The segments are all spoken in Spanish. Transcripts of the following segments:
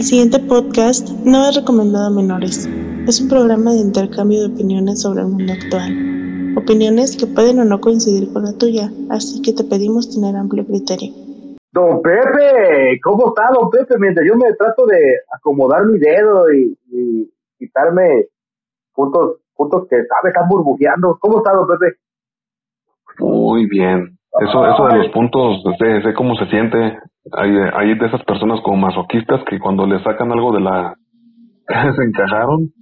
El siguiente podcast no es recomendado a menores. Es un programa de intercambio de opiniones sobre el mundo actual. Opiniones que pueden o no coincidir con la tuya, así que te pedimos tener amplio criterio. Don Pepe, ¿cómo está, don Pepe? Mientras yo me trato de acomodar mi dedo y, y quitarme puntos, puntos que sabe, están burbujeando. ¿Cómo está, don Pepe? Muy bien. Eso, eso de los puntos, sé, sé cómo se siente. Hay, hay de esas personas como masoquistas que cuando le sacan algo de la... se encajaron,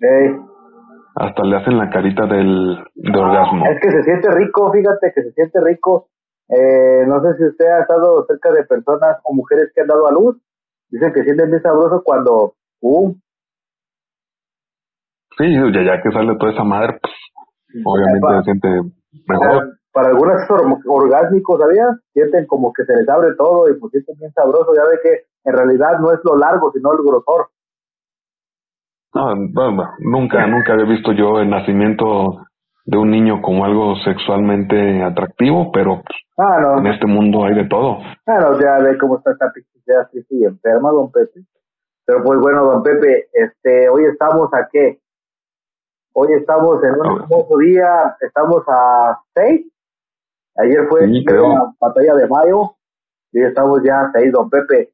hasta le hacen la carita del de orgasmo. Es que se siente rico, fíjate que se siente rico. Eh, no sé si usted ha estado cerca de personas o mujeres que han dado a luz. Dicen que sienten bien sabroso cuando, ¡pum! Sí, ya, ya que sale toda esa madre, pues, obviamente se siente mejor. Para algunas es or- orgásmico, ¿sabías? Sienten como que se les abre todo y pues sienten bien sabroso. Ya ve que en realidad no es lo largo, sino el grosor. No, bueno, nunca, nunca había visto yo el nacimiento de un niño como algo sexualmente atractivo, pero pues, Ah, no. en este mundo hay de todo. Claro, ya ve cómo está esta pichitea triste y enferma, don Pepe. Pero pues bueno, don Pepe, este, hoy estamos a qué? Hoy estamos en un Ah. hermoso día, estamos a 6. Ayer fue Sí, la batalla de mayo y estamos ya a 6, don Pepe.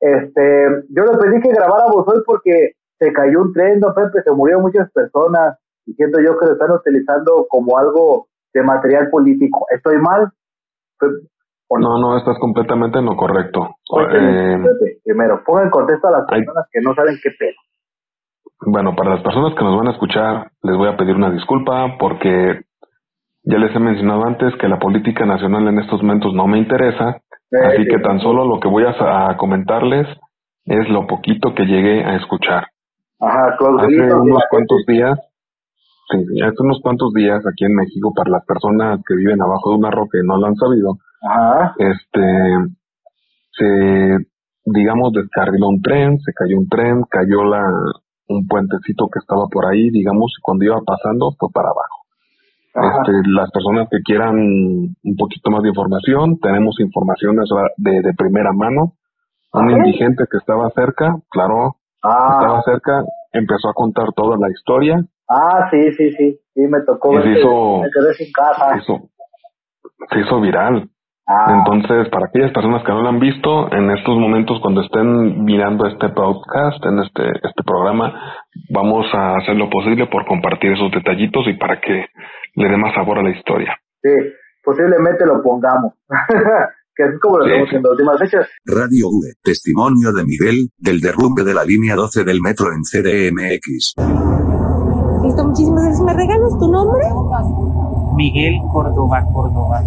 Este, yo le pedí que grabáramos hoy porque se cayó un tren, don Pepe, se murieron muchas personas y siento yo que lo están utilizando como algo de material político. ¿Estoy mal? Pe- ¿O No, no, estás completamente en lo correcto. Cuénteme, Eh, Pepe, primero, ponga en contexto a las hay- personas que no saben qué pedo. Bueno, para las personas que nos van a escuchar, les voy a pedir una disculpa porque ya les he mencionado antes que la política nacional en estos momentos no me interesa, así que tan solo lo que voy a, a comentarles es lo poquito que llegué a escuchar. Ajá, Hace unos cuantos días, sí, hace unos cuantos días aquí en México, para las personas que viven abajo de una roca y no lo han sabido, Ajá, este, se, digamos, descarriló un tren, se cayó un tren, cayó la, un puentecito que estaba por ahí, digamos, y cuando iba pasando fue para abajo. Este, las personas que quieran un poquito más de información, tenemos informaciones de, de primera mano. Un indigente que estaba cerca, claro, Ah, estaba cerca, empezó a contar toda la historia, ah, sí, sí, sí, sí, me tocó Y se hizo- me quedé sin casa. hizo, se hizo viral. Ah, Entonces, para aquellas personas que no lo han visto, en estos momentos cuando estén mirando este podcast, en este, este programa, vamos a hacer lo posible por compartir esos detallitos y para que le dé más sabor a la historia. sí, posiblemente lo pongamos. que así es como lo Sí, hacemos en las últimas fechas. Radio V. Testimonio de Miguel, del derrumbe de la línea 12 del metro en CDMX. Listo, muchísimas gracias. ¿Me regalas tu nombre? Miguel Córdoba Córdoba.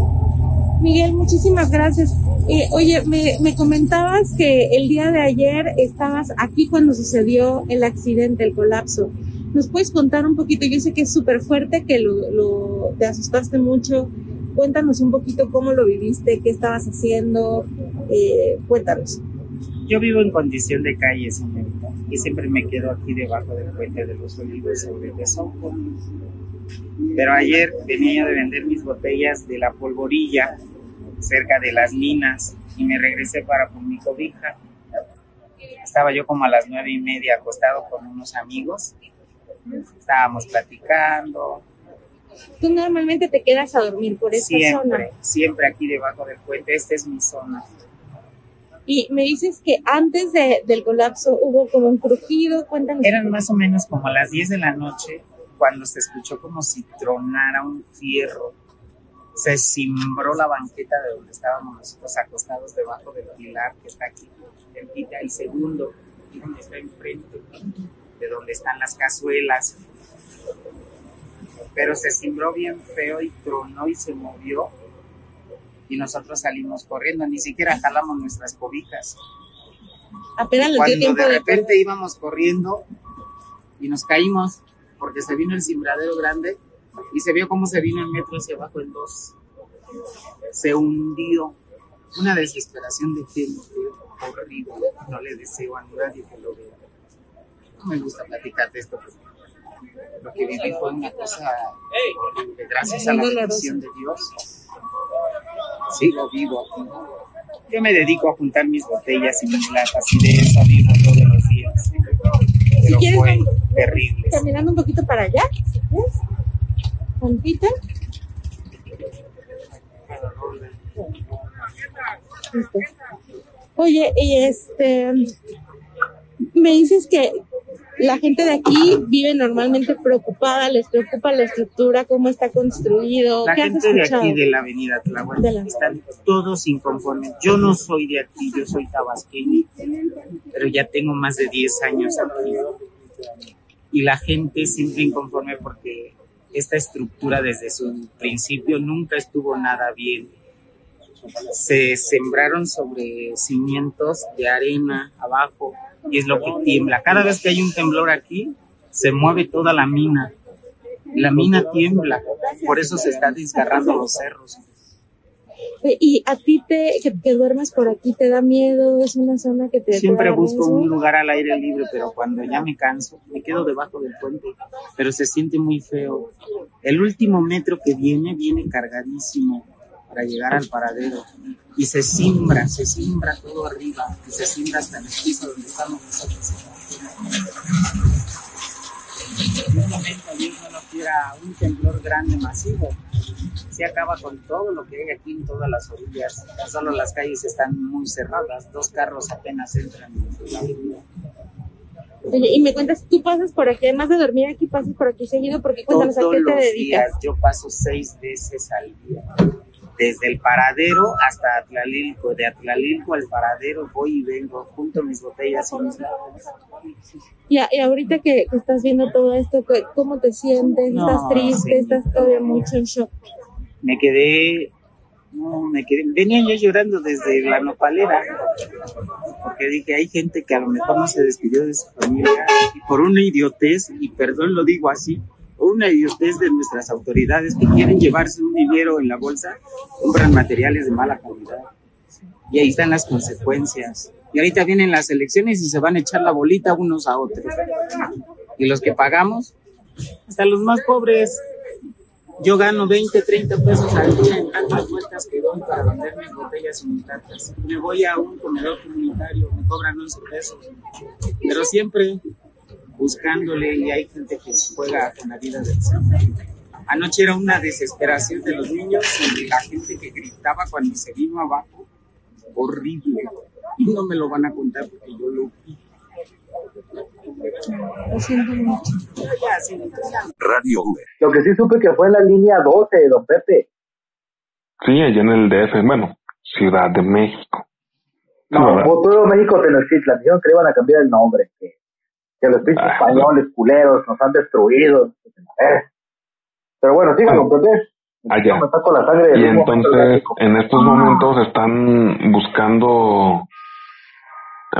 Miguel, muchísimas gracias. Eh, oye, me, me comentabas que el día de ayer estabas aquí cuando sucedió el accidente, el colapso. ¿Nos puedes contar un poquito? Yo sé que es súper fuerte, que lo, lo, te asustaste mucho. Cuéntanos un poquito cómo lo viviste, qué estabas haciendo. Eh, cuéntanos. Yo vivo en condición de calle, señorita, y siempre me quedo aquí debajo del puente de los olivos sobre el desojo. Pero ayer venía yo de vender mis botellas de la polvorilla cerca de las minas y me regresé para por mi cobija. Estaba yo como a las nueve y media acostado con unos amigos. Estábamos platicando, Tú normalmente te quedas a dormir por esta siempre, zona. siempre aquí debajo del puente. Esta es mi zona. Y me dices que antes de, del colapso hubo como un crujido. Cuéntanos. Eran más o menos como las 10 de la noche cuando se escuchó como si tronara un fierro. Se cimbró la banqueta de donde estábamos nosotros acostados debajo del pilar que está aquí, el pita, el segundo, y donde está enfrente, de donde están las cazuelas. Pero se cimbró bien feo y tronó y se movió. Y nosotros salimos corriendo, ni siquiera jalamos nuestras cobijas. Apenas Cuando tiempo de de repente íbamos corriendo y nos caímos porque se vino el cimbradero grande y se vio cómo se vino el metro hacia abajo en dos. Se hundió. Una desesperación de gente horrible. No le deseo a nadie que lo vea. Me gusta platicar de esto. porque Lo que viví fue una cosa horrible. Gracias a la bendición de Dios. Sigo vivo aquí. Yo me dedico a juntar mis botellas y mis latas y de eso vivo todos los días. Pero quieres, fue vamos- terrible. Caminando un poquito para allá. Listo. Oye, y este, me dices que la gente de aquí vive normalmente preocupada, les preocupa la estructura, cómo está construido. La ¿Qué has gente de aquí de la avenida la- están todos inconformes. Yo no soy de aquí, yo soy tabasqueño, pero ya tengo más de 10 años aquí. Y la gente siempre inconforme porque esta estructura desde su principio nunca estuvo nada bien. Se sembraron sobre cimientos de arena abajo y es lo que tiembla. Cada vez que hay un temblor aquí, se mueve toda la mina. La mina tiembla, por eso se están desgarrando los cerros. Y a ti te, que, que duermas por aquí, ¿te da miedo? ¿Es una zona que te... Siempre te busco un lugar al aire libre, pero cuando ya me canso, me quedo debajo del puente, pero se siente muy feo. El último metro que viene, viene cargadísimo para llegar al paradero y se simbra, se simbra todo arriba y se simbra hasta el piso donde estamos nosotros. En un momento Dios no nos quiera un temblor grande, masivo. Se acaba con todo lo que hay aquí en todas las orillas. Solo las calles están muy cerradas, dos carros apenas entran en la. Oye, y me cuentas, tú pasas por aquí, además de dormir aquí, pasas por aquí seguido, porque cuéntanos a Todos qué te los dedicas. días yo paso seis veces al día. Desde el paradero hasta Atlalilco, de Atlalilco al paradero voy y vengo, junto mis botellas y mis latas. Y, a- y ahorita que, que estás viendo todo esto, ¿qué- ¿cómo te sientes? No, ¿Estás triste? sí. ¿Estás todavía mucho en shock? Me quedé, no, me quedé, venía yo llorando desde la nopalera, porque dije, hay gente que a lo mejor no se despidió de su familia y por una idiotez, y perdón lo digo así, por una idiotez de nuestras autoridades que quieren llevarse un dinero en la bolsa, compran materiales de mala calidad. Y ahí están las consecuencias. Y ahorita vienen las elecciones y se van a echar la bolita unos a otros. Y los que pagamos, hasta los más pobres, yo gano 20, 30 pesos al día en tantas vueltas que doy para vender mis botellas y mis latas. Me voy a un comedor comunitario, me cobran 11 pesos. Pero siempre buscándole y hay gente que juega con la vida del ser. Anoche era una desesperación de los niños y de la gente que gritaba cuando se vino abajo. Horrible. Y no me lo van a contar porque yo lo vi. Radio. Lo que sí supe que fue en la línea 12, don Pepe. Sí, allá en el DF, bueno, Ciudad de México. No, todo México Tenochtitlan. Dijeron que le iban a cambiar el nombre. Que, que los pinches Ah, españoles culeros nos han destruido. Eh. Pero bueno, don Pepe. Allá. La sangre Y entonces, en estos momentos están buscando,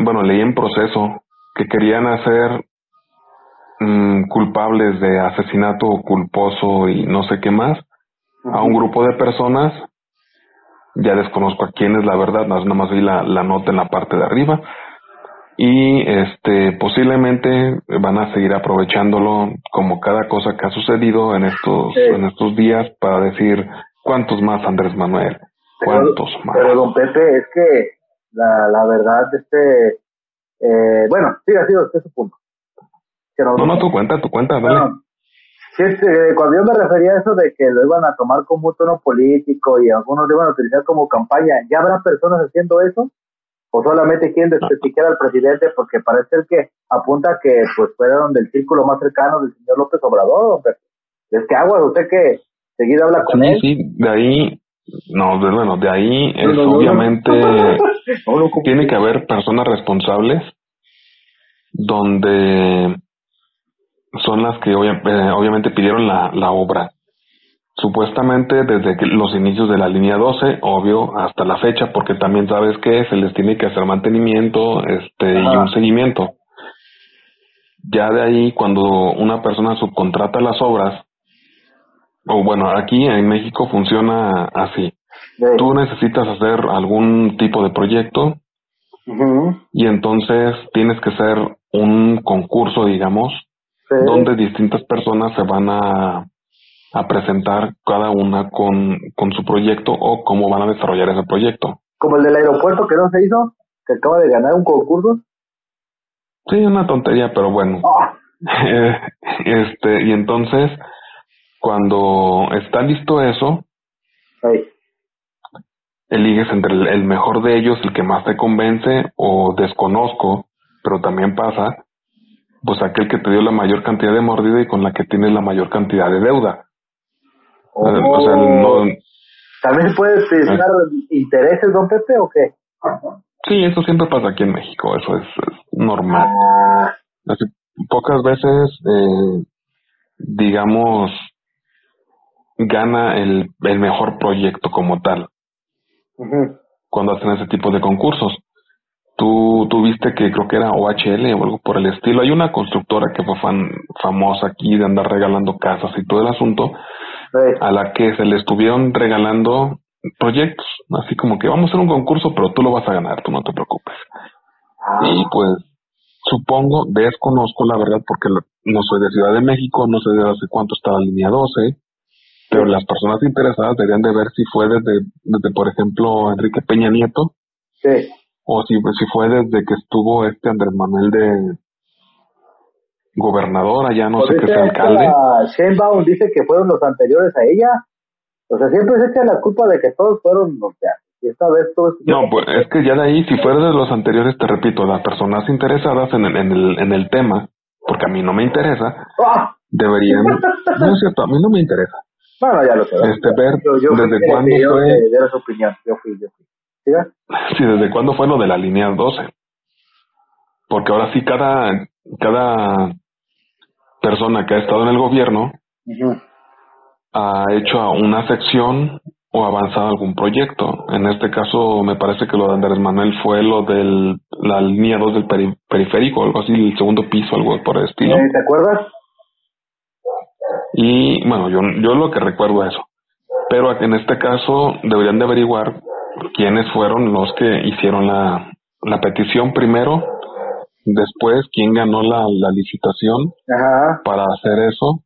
bueno, leí en proceso que querían hacer mm, culpables de asesinato culposo y no sé qué más a un grupo de personas. Ya desconozco a quién es la verdad, nada más vi la, la nota en la parte de arriba. Y este posiblemente van a seguir aprovechándolo como cada cosa que ha sucedido en estos Sí. en estos días para decir cuántos más Andrés Manuel, cuántos más. Pero don Pepe, es que la, la verdad, este, eh, bueno, siga, siga usted su punto. No, no, tu cuenta, tu cuenta, dale. Bueno, sí, este, cuando yo me refería a eso de que lo iban a tomar como un tono político y algunos lo iban a utilizar como campaña, ¿ya habrá personas haciendo eso? ¿O solamente quieren desprestigiar al presidente porque parece ser que apunta que pues fueron del círculo más cercano del señor López Obrador? Pepe? Es que aguas, usted que seguido habla con Sí, él. sí, de ahí, no, de, bueno, de ahí es No, no, obviamente, No, tiene que haber personas responsables donde son las que obvia- eh, obviamente pidieron la, la obra. Supuestamente desde que los inicios de la línea 12, obvio, hasta la fecha, porque también sabes que se les tiene que hacer mantenimiento este, y un seguimiento. Ya de ahí, cuando una persona subcontrata las obras, o bueno, aquí en México funciona así. Tú necesitas hacer algún tipo de proyecto y entonces tienes que hacer un concurso, digamos, sí. donde distintas personas se van a, a presentar cada una con, con su proyecto o cómo van a desarrollar ese proyecto. como el del aeropuerto que no se hizo, que acaba de ganar un concurso. Sí, una tontería, pero bueno. ¡Ah! este, y entonces, cuando está listo eso, Ey, eliges entre el, el mejor de ellos, el que más te convence, o desconozco, pero también pasa, pues aquel que te dio la mayor cantidad de mordida y con la que tienes la mayor cantidad de deuda. Oh. Eh, O sea, no, ¿También puedes pensar intereses, don Pepe, o qué? sí, eso siempre pasa aquí en México, eso es, es normal. Ah, Así, pocas veces, eh, digamos, gana el, el mejor proyecto como tal cuando hacen ese tipo de concursos. Tú, tú viste que creo que era OHL o algo por el estilo. Hay una constructora que fue fan, famosa aquí de andar regalando casas y todo el asunto, A la que se le estuvieron regalando proyectos, así como que vamos a hacer un concurso, pero tú lo vas a ganar, tú no te preocupes. ah, Y pues supongo, desconozco la verdad porque no soy de Ciudad de México, no sé de hace cuánto está la línea 12, pero las personas interesadas deberían de ver si fue desde, desde por ejemplo, Enrique Peña Nieto sí. o si, si fue desde que estuvo este Andrés Manuel de gobernador allá, no Pues sé qué sea alcalde. Sheinbaum dice que fueron los anteriores a ella. O sea, siempre se echa la culpa de que todos fueron, o sea, y esta vez todos... No, pues es que ya de ahí, si fuera de los anteriores, te repito, las personas interesadas en el, en el, en el tema, porque a mí no me interesa, ¡Ah! deberían, no es cierto, a mí no me interesa, Bueno, ya lo sé. este, ver Yo- yo desde cuándo fue, que diera su opinión. Yo fui, yo fui. ¿Siga? sí, desde cuándo fue lo de la línea 12. Porque ahora sí, cada, cada persona que ha estado en el gobierno ha hecho una sección o avanzado algún proyecto. En este caso, me parece que lo de Andrés Manuel fue lo de la línea 2 del peri- periférico, algo así, el segundo piso, algo por el estilo. Eh, ¿Te acuerdas? Y bueno, yo, yo lo que recuerdo es eso. Pero en este caso deberían de averiguar quiénes fueron los que hicieron la, la petición primero, después quién ganó la, la licitación Ajá. para hacer eso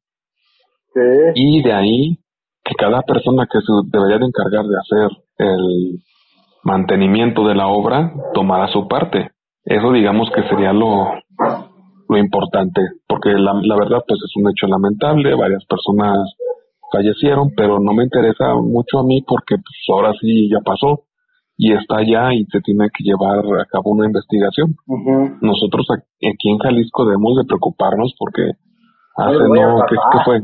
Sí. y de ahí que cada persona que se debería de encargar de hacer el mantenimiento de la obra tomara su parte. Eso digamos que sería lo, lo importante, porque la, la verdad pues es un hecho lamentable, varias personas fallecieron, pero no me interesa mucho a mí porque pues ahora sí ya pasó y está allá y se tiene que llevar a cabo una investigación. Nosotros aquí en Jalisco debemos de preocuparnos porque hace no, ¿qué, fue?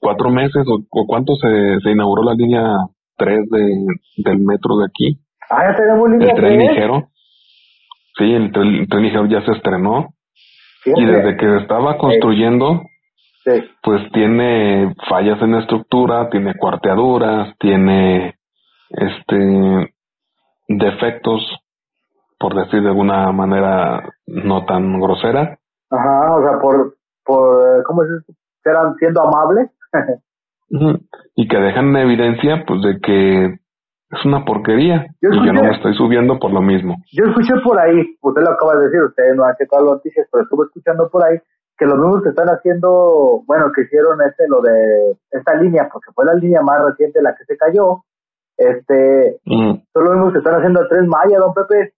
¿Cuatro meses o, o cuánto se, se inauguró la línea 3 de, del metro de aquí? Ah, ya tenemos línea El tren ligero. Sí, el tren, el tren ligero ya se estrenó y desde que se estaba construyendo, Sí. pues tiene fallas en la estructura, tiene cuarteaduras, tiene este defectos, por decir de alguna manera no tan grosera. Ajá, o sea, por, por ¿cómo es eso? ¿Serán siendo amables? Y que dejan en evidencia, pues, de que es una porquería. Yo y yo no escuché- me estoy subiendo por lo mismo. Yo escuché por ahí, usted lo acaba de decir, usted no ha checado las noticias, pero estuve escuchando por ahí que los mismos que están haciendo, bueno, que hicieron este, lo de esta línea, porque fue la línea más reciente la que se cayó, este, Mm. son los mismos que están haciendo el tren Maya, don Pepe.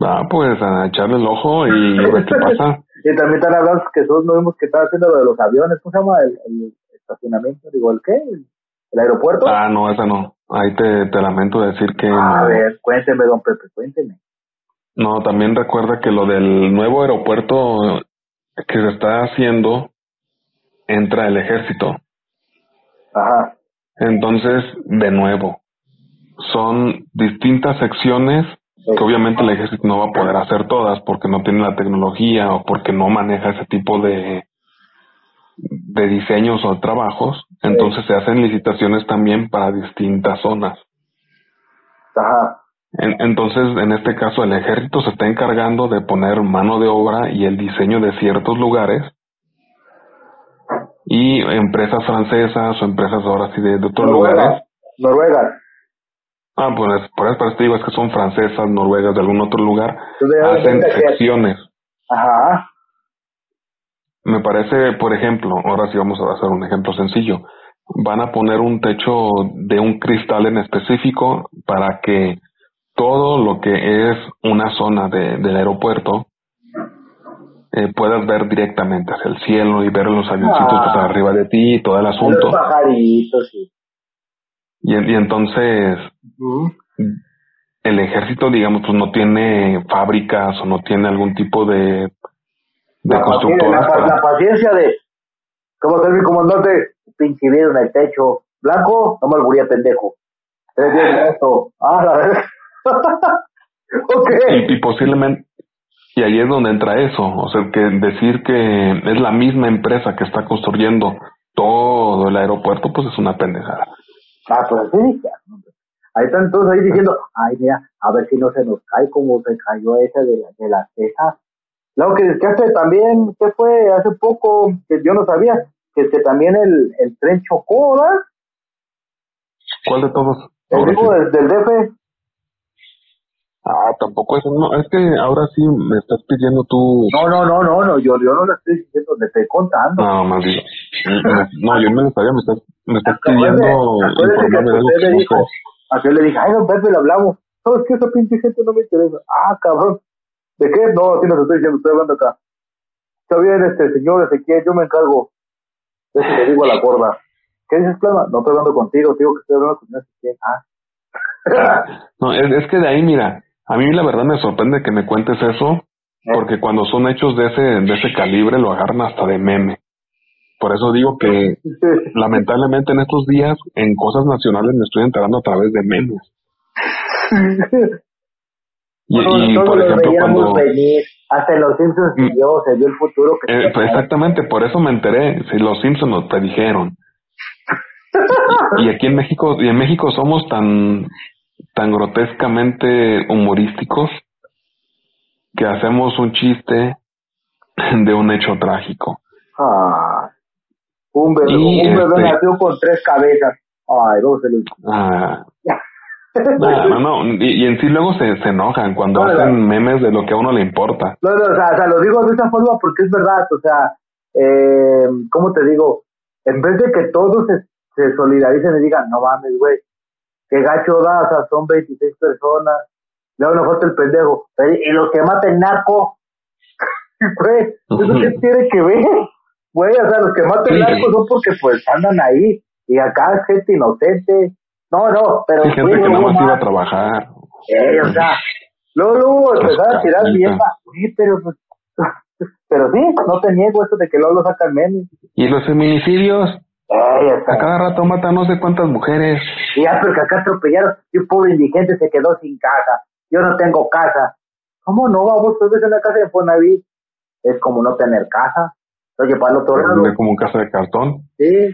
Ah, pues, a echarle el ojo y ver qué pasa. y también están hablando que son los mismos que están haciendo lo de los aviones, ¿cómo se llama? El, el estacionamiento, digo, ¿el qué? ¿El, el aeropuerto? Ah, no, esa no. Ahí te, te lamento decir que A no. ver, cuénteme, don Pepe, cuénteme. No, también recuerda que lo del nuevo aeropuerto que se está haciendo entra el ejército. Ajá, Entonces, de nuevo, son distintas secciones que obviamente el ejército no va a poder hacer todas porque no tiene la tecnología o porque no maneja ese tipo de, de diseños o trabajos. Entonces se hacen licitaciones también para distintas zonas. ajá, En- entonces, en este caso, el ejército se está encargando de poner mano de obra y el diseño de ciertos lugares y empresas francesas o empresas ahora sí de, de otros lugares. Noruega. Ah, pues por eso, te digo, es que son francesas, noruegas, de algún otro lugar, Entonces, hacen que- secciones. Ajá, Me parece, por ejemplo, ahora sí vamos a hacer un ejemplo sencillo. van a poner un techo de un cristal en específico para que todo lo que es una zona de, del aeropuerto eh, puedas ver directamente hacia el cielo y ver los avioncitos Ah. arriba de ti y todo el asunto. Los pajaritos, sí. Y, y entonces el ejército, digamos, pues no tiene fábricas o no tiene algún tipo de, de La, paciencia, constructoras la, la paciencia de, ¿cómo está mi comandante? Pinche en el techo. Blanco, no me alburía pendejo. Tres días de esto. Ah, la verdad. ok. y, y posiblemente y ahí es donde entra eso, o sea, que decir que es la misma empresa que está construyendo todo el aeropuerto, pues es una pendejada. Ah, pues sí. Ahí están todos ahí diciendo, ay, mira, a ver si no se nos cae como se cayó ese de, la- de las cejas. Luego que, que hace también, que fue hace poco, que yo no sabía, que, que también el, el tren chocó, ¿verdad? ¿Cuál de todos? El sí. del, del DF. Ah, tampoco eso, no, es que ahora sí me estás pidiendo tú, No, no, no, no, no, yo, yo no le estoy diciendo, le estoy contando. no, más digo, no, yo no me estaría, me estás, me estás pidiendo acuérdate que usted que le no dijo, a qué le dije, ay, don Pepe, le hablamos. No, es que esa pinche gente no me interesa. Ah, cabrón. ¿De qué? No, sí nos estoy diciendo, estoy hablando acá. Está bien, este señor Ezequiel, yo me encargo. Eso le digo a la gorda. ¿Qué dices, Clama? No estoy hablando contigo, digo que estoy hablando con Ezequiel. Ah. No, es, es que de ahí, mira, a mí la verdad me sorprende que me cuentes eso, porque cuando son hechos de ese, de ese calibre lo agarran hasta de meme. Por eso digo que lamentablemente en estos días en cosas nacionales me estoy enterando a través de memes. Y, Bueno, y, por lo ejemplo, cuando... venir. Hasta los Simpsons Mm. se vio, se vio el futuro que Eh, pues exactamente, por eso me enteré. Si los Simpsons nos predijeron. Y aquí en México, y en México somos tan, tan grotescamente humorísticos que hacemos un chiste de un hecho trágico. Ah, un bebé, Y, un bebé este- nació con tres cabezas. Ay, no se le... Ah, no, no, no. Y, y en sí luego se, se enojan cuando No, no. hacen memes de lo que a uno le importa. No, no, o sea, o sea, lo digo de esa forma porque es verdad, o sea, eh, ¿cómo te digo? En vez de que todos se, se solidaricen y digan, no mames, güey, qué gacho da, o sea, son 26 personas, luego nos falta el pendejo, y los que maten narco, güey, ¿eso qué tiene que ver? Güey, o sea, los que maten Sí. narco son porque pues andan ahí, y acá es gente inocente, no, no, pero... Hay gente güey, que nada más iba a trabajar. Eh, o sea, luego, luego empezar a tirar mierda. Oye, pero, pues, pero sí, no te niego eso de que luego lo sacan memes. Y los feminicidios, Ey, sea, a cada rato matan no sé cuántas mujeres. ya, porque acá atropellaron y un pobre indigente se quedó sin casa. Yo no tengo casa. ¿Cómo no? Vamos, tú ves una casa de Fonavit. Es como no tener casa. Oye, para el otro lado, Vive como casa de cartón. sí,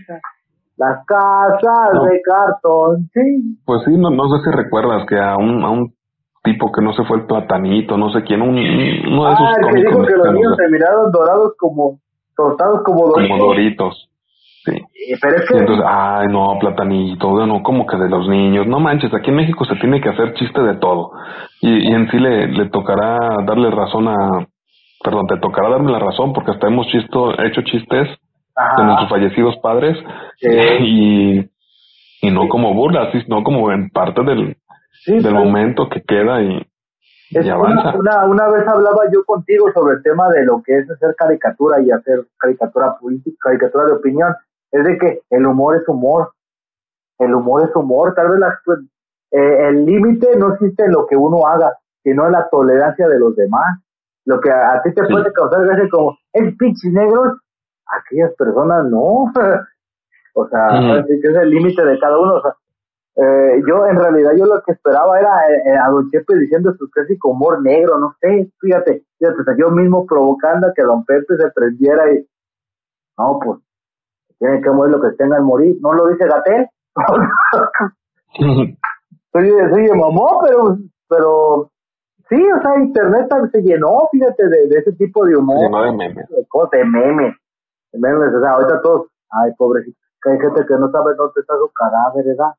las casas No. de cartón, sí. Pues sí, no, no sé si recuerdas que a un, a un tipo que no se fue el platanito, no sé quién, un, uno de esos Ah, que dijo que los niños se miraron dorados como, tostados como doritos. como doritos. Sí. Eh, Pero es Y que, entonces, ay, no, platanito, no, como que de los niños. No manches, aquí en México se tiene que hacer chiste de todo. Y, y en sí le, le tocará darle razón a, perdón, te tocará darme la razón porque hasta hemos chisto, hecho chistes de ajá, nuestros fallecidos padres Sí. y, y no como burlas, sino como en parte del, sí, del momento que queda y, Es y una, una, una vez hablaba yo contigo sobre el tema de lo que es hacer caricatura y hacer caricatura política, caricatura de opinión. Es de que el humor es humor. El humor es humor. Tal vez la, eh, el límite no existe en lo que uno haga, sino en la tolerancia de los demás. Lo que a, a ti te Sí. puede causar gracia como, es pinches negros, aquellas personas no. o sea, es el límite de cada uno. O sea, eh, yo en realidad yo lo que esperaba era eh, a Don Chepe diciendo su clásico humor negro, no sé, fíjate, fíjate, o sea, yo mismo provocando a que Don Pepe se prendiera y no, pues tienen que morir lo que tengan morir, ¿no lo dice Gatel? soy, soy de mamó, pero, pero sí, o sea, internet también se llenó, fíjate, de, de ese tipo de humor Llenó de memes. de cosas, de memes. De memes, o sea, ahorita todos, ay, pobrecito, que hay gente que no sabe dónde está su cadáver, ¿verdad?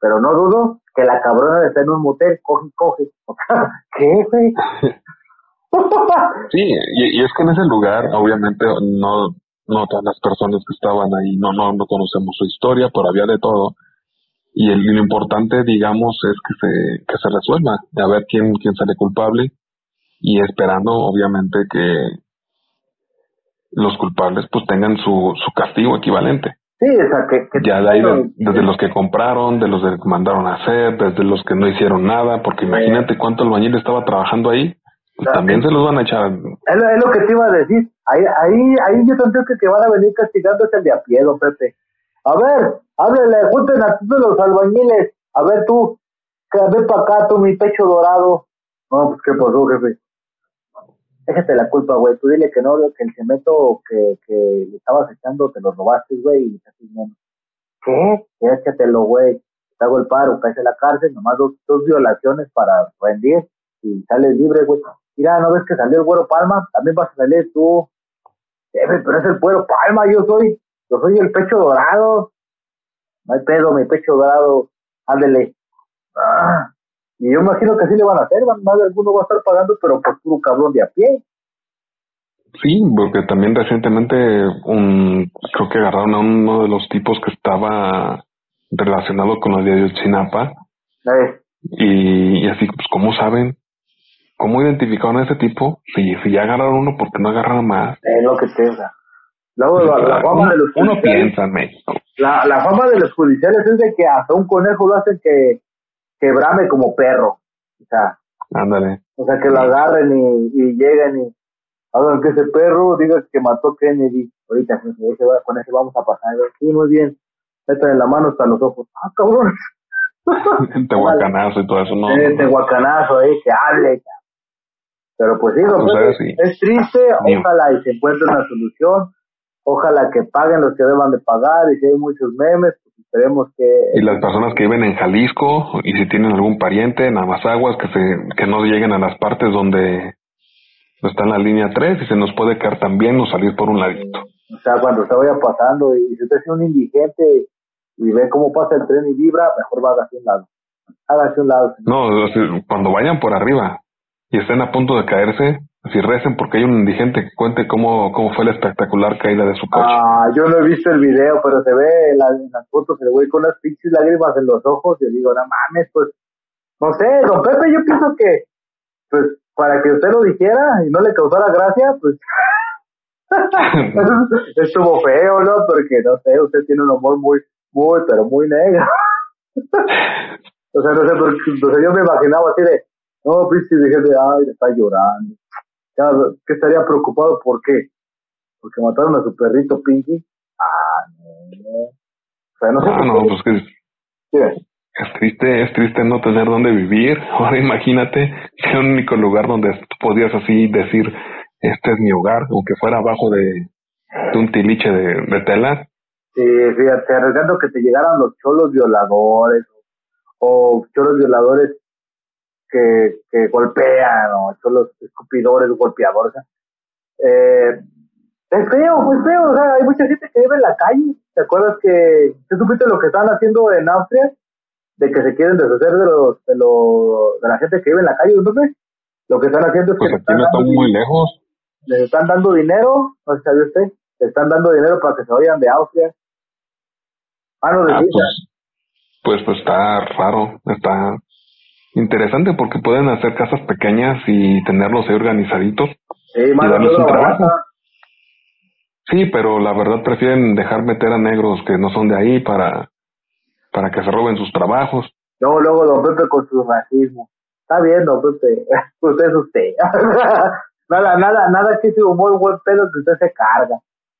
Pero no dudo que la cabrona está en un motel, coge y coge. ¿qué, güey? Sí, y, y es que en ese lugar, obviamente, no, no todas las personas que estaban ahí, no, no, no conocemos su historia, pero había de todo. Y el, lo importante, digamos, es que se, que se resuelva, de a ver quién, quién sale culpable y esperando, obviamente, que los culpables pues tengan su, su castigo equivalente. Sí, o sea, que, que Ya de ahí, de- desde los que compraron, de los que mandaron a hacer, desde los que no hicieron nada, porque imagínate cuánto albañil estaba trabajando ahí, Claro. también se los van a echar. Es lo, es lo que te iba a decir. Ahí, ahí, ahí yo creo que, que van a venir castigando es el de a pie, don Pepe. A ver, háblele, junten a todos los albañiles. A ver tú, que ven para acá, tú, mi pecho dorado. No, pues, ¿qué pasó, jefe? Déjate la culpa, güey. Tú dile que no, que el cemento que, que le estabas echando te lo robaste, güey, y le estás diciendo, ¿Qué? Échatelo, güey. Te hago el paro, caes en la cárcel, nomás dos, dos violaciones para rendir y sales libre, güey. Mira, ¿no ves que salió el güero Palma? También vas a salir tú. Jefe, pero es el güero Palma, yo soy, yo soy el pecho dorado. No hay pedo, mi pecho dorado. Ándele. Ah, y yo imagino que así le van a hacer, más de alguno va a estar pagando, pero por puro cabrón de a pie. Sí, porque también recientemente un, creo que agarraron a uno de los tipos que estaba relacionado con los de Ayotzinapa ¿Sabes? y, y así, pues, ¿cómo saben? ¿Cómo identificaron a ese tipo? Si, si ya agarraron uno, ¿por qué no agarraron más? Es lo que te. Luego, la, la fama uno, de los uno judiciales- piensa en México. la, la fama de los judiciales es de que hasta un conejo lo hacen que, que brame como perro. O sea, Ándale. o sea que lo agarren y, y lleguen y hagan que ese perro diga que mató a Kennedy. Ahorita pues, con ese vamos a pasar. Sí, muy bien. Métanle la mano hasta los ojos. Ah, cabrón. Tehuacanazo y todo eso, no. Guacanazo ahí, que hable. cabrón. Pero pues sí, sea, Pepe, sí. es triste, ojalá y se encuentre una solución, ojalá que paguen los que deban de pagar y si hay muchos memes, pues esperemos que... Y las personas que viven en Jalisco y si tienen algún pariente en Amazaguas que se que no lleguen a las partes donde está en la línea 3 y se nos puede caer también o salir por un ladito. O sea, cuando se vaya pasando y si usted es un indigente y ve cómo pasa el tren y vibra, mejor va hacia un lado. Hágase un lado. No, cuando vayan por arriba y estén a punto de caerse, si recen porque hay un indigente que cuente cómo, cómo fue la espectacular caída de su coche. Ah, yo no he visto el video, pero se ve en, la- las fotos el güey con las pinches lágrimas en los ojos y yo digo, no mames, pues, no sé, don Pepe, yo pienso que, pues, para que usted lo dijera y no le causara gracia, pues, estuvo feo, ¿no? Porque, no sé, usted tiene un humor muy, muy, pero muy negro. o sea, no sé, porque, o sea, yo me imaginaba así de, no, pinche dije de, ay, está llorando. Ya, ¿Qué estaría preocupado? ¿Por qué? Porque mataron a su perrito Pinky. Ah, no. O sea, no sé Ah, no, pues que es triste, es triste no tener dónde vivir. Ahora imagínate que el único lugar donde tú podías así decir, este es mi hogar, aunque fuera abajo de, de un tiliche de, de tela. Sí, fíjate, arriesgando que te llegaran los cholos violadores o, o cholos violadores que, que golpean o cholos escupidores, golpeadores. Eh, es feo, es feo. O sea, hay mucha gente que vive en la calle. ¿Te acuerdas que ¿te supiste lo que están haciendo en Austria? De que se quieren deshacer de los de, los, de la gente que vive en la calle, ¿no ves? Lo que están haciendo es Pues que aquí no estamos muy lejos. les están dando dinero, no sé si sabe usted, les están dando dinero para que se vayan de Austria. Ah, no, de Ah, pues, pues, pues está raro, está interesante porque pueden hacer casas pequeñas y tenerlos ahí organizaditos. Sí, mano darles un trabajo. barata. Sí, pero la verdad prefieren dejar meter a negros que no son de ahí para, para que se roben sus trabajos. Luego, luego, don Pepe con su racismo. Está bien, don Pepe. usted es usted. nada, nada, nada que ese humor buen pedo que usted se carga.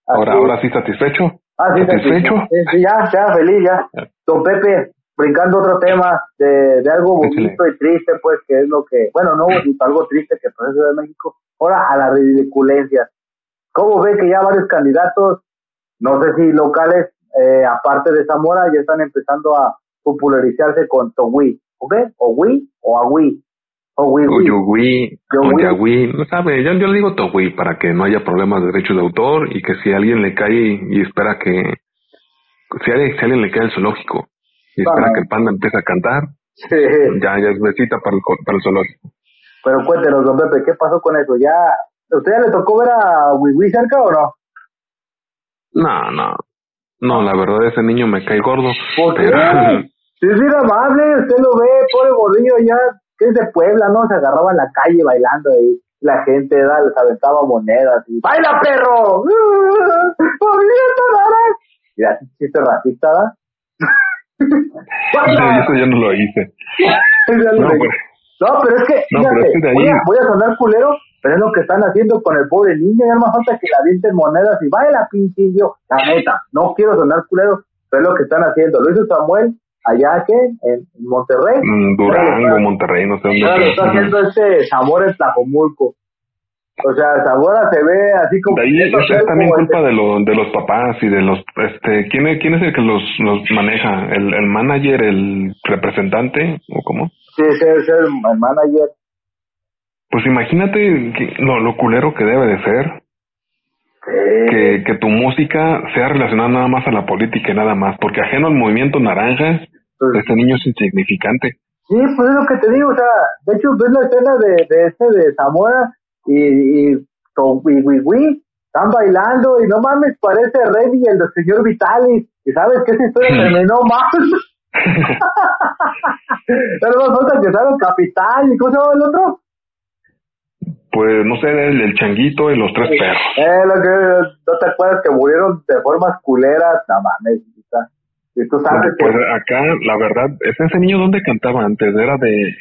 Así Ahora, ahora sí satisfecho. Ah, sí, ¿Satisfecho? sí, sí, ya, ya, feliz, ya. Don Pepe, brincando otro tema de, de algo bonito y triste, pues, que es lo que, bueno, no bonito, algo triste que pasa en de México. Ahora a la ridiculencia. ¿Cómo ve que ya varios candidatos, no sé si locales, eh, aparte de Zamora, ya están empezando a popularizarse con Togui? ¿Ok? ¿O Wii o Agui? O Wii, O. Yogui, Yogui. o Yagui, no sabe, yo, yo le digo Togui para que no haya problemas de derechos de autor y que si a alguien le cae y espera que, si a alguien, si a alguien le cae el zoológico y espera Ajá. que el panda empiece a cantar, Sí. ya, ya es besita para el, para el zoológico. Pero cuéntenos, don Pepe, ¿qué pasó con eso? ¿Ya, ¿Usted ya le tocó ver a Wii cerca o no? No, no. No, la verdad ese niño me cae gordo. ¿Por qué? Pero- Sí, es bien amable, usted lo ve, pobre gordillo ya, que es de Puebla, ¿no? Se agarraba en la calle bailando ahí. La gente da, les aventaba monedas y ¡Baila, perro! ¡Movimiento! Y así chiste racista. Eso ya no lo hice. No, pues, No, pero es que, No, fíjate, pero es que de ahí- voy, a, voy a sonar culero, pero es lo que están haciendo con el pobre niño, ya no más falta que le avienten monedas y baila, pinchillo. La neta, no quiero sonar culero, pero es lo que están haciendo. Lo hizo Samuel allá, ¿qué? En, Monterrey. mm, Durango, Monterrey, no sé dónde. lo está haciendo este Zamora en Tlajomulco. O sea, Zamora se ve así como... De ahí queriendo es, es también culpa este- de, lo, de los papás y de los, este, ¿quién es, quién es el que los, los maneja? ¿El, el manager, el representante o cómo? Sí, sí, es el, el manager. Pues imagínate que, lo, lo culero que debe de ser Sí. que, que tu música sea relacionada nada más a la política y nada más, porque ajeno al movimiento naranja, Pues, este niño es insignificante. Sí, pues es lo que te digo, o sea, de hecho ves la escena de, de este de Zamora y, y, y, están bailando y no mames, parece Remy y el del señor Vitalis, y sabes que esa historia terminó mal. Pero más falta que salga Capital y ¿cómo se llama el otro? Pues no sé, el, el changuito y los tres perros. Eh, lo que, no te acuerdas que murieron de formas culeras, no mames, y tú sabes que Pues acá, la verdad, ¿ese, ese niño dónde cantaba antes? ¿Era de...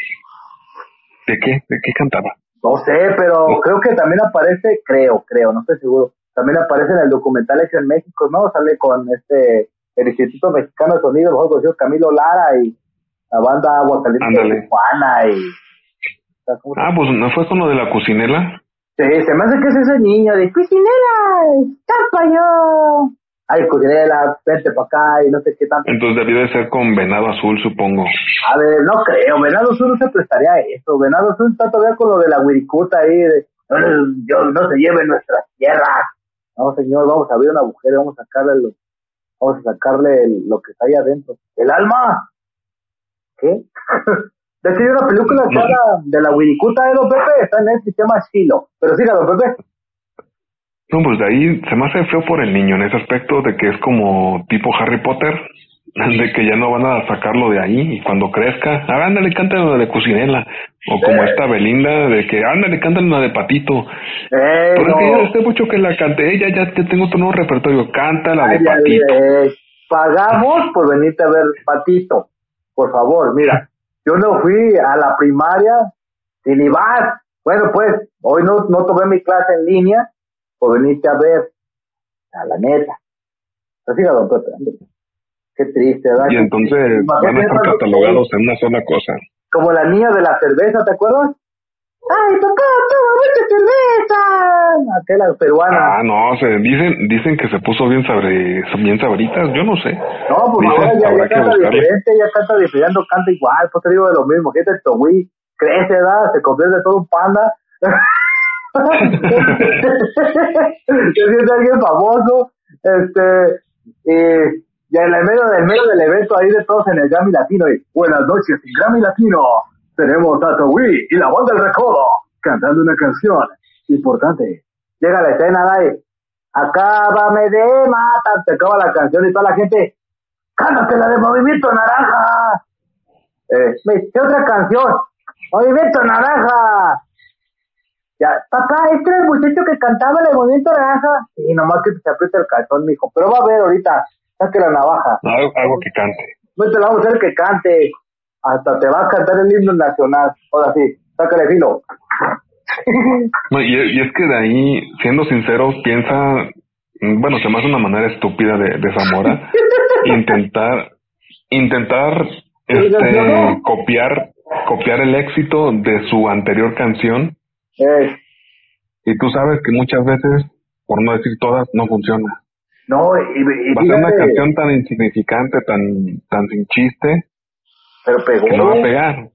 ¿De qué? ¿De qué cantaba? No sé, pero creo que también aparece, creo, creo, no estoy seguro. También aparece en el documental Hecho en México, ¿no? Sale con este, el Instituto Mexicano de Sonido, mejor conocido Camilo Lara y la banda Agua Caliente de. Tijuana y... o sea, ¿cómo se- Ah, pues no fue con lo de la cocinela. Sí, se me hace que es ese niño de Cucinela, escapa yo. Ay, Cucinela, vente para acá y no sé qué tanto. Entonces debió de ser con Venado Azul, supongo. A ver, no creo, Venado Sur no se prestaría a eso. Venado Sur está todavía con lo de la Wiricuta ahí, de no, Dios no se lleve nuestras tierras. No, señor, vamos a abrir un agujero, vamos a sacarle lo, vamos a sacarle el- lo que está ahí adentro. ¡El alma! ¿Qué? De hecho, hay una película No. de la Wiricuta de Don Pepe, está en el sistema Silo. Pero siga, Don Pepe. No, pues de ahí se me hace feo por el niño en ese aspecto de que es como tipo Harry Potter, de que ya no van a sacarlo de ahí y cuando crezca, ah, ándale, cántale la de Cocinela. O como esta Belinda, de que ándale, cántale la de Patito. Eh, Pero es que ya hace mucho que la canté, ya, ya te tengo otro nuevo repertorio, canta la de Ay, ay, Patito. pagamos por venirte a ver Patito. Por favor, mira, yo no fui a la primaria sin IVAS. Bueno, pues, hoy no, no tomé mi clase en línea por venirte a ver. A la neta. Así don Pepe, hombre. Qué triste, ¿verdad? Y entonces van a estar catalogados en una sola cosa. Como la niña de la cerveza, ¿te acuerdas? ¡Ay, papá, toma mucha cerveza! Aquella peruana. Ah, no, se dicen, dicen que se puso bien sabre, bien sabritas, yo no sé. No, pues Dicen, ahora ya, ya canta diferente, ya canta diferente, canta igual, pues te digo de lo mismo, gente Togui crece, ¿verdad? Se convierte en todo un panda. Se siente alguien famoso, este, y en el medio del evento ahí de todos en el Grammy Latino, buenas noches, en Grammy Latino, tenemos a Togui y la banda del recodo, cantando una canción importante. Llega la escena. Y, Acábame de matar, te acaba la canción y toda la gente, cántate la de Movimiento Naranja. Eh, me dice, otra canción, Movimiento Naranja. Papá, este era el muchacho que cantaba de Movimiento Naranja. Sí, nomás que se aprieta el calzón, mijo. Pero va a ver ahorita, saque la navaja. Algo, algo que cante. No te la vamos a hacer que cante. Hasta te va a cantar el himno nacional. Ahora sí, sácale filo. No, y, y es que de ahí, siendo sinceros, piensa, bueno, se me hace una manera estúpida de, de Zamora intentar, intentar, este, copiar, copiar el éxito de su anterior canción Eh, y tú sabes que muchas veces, por no decir todas, no funciona. no, y, y Va a ser una canción tan insignificante, tan, tan sin chiste, pero pegó. que no va a pegar.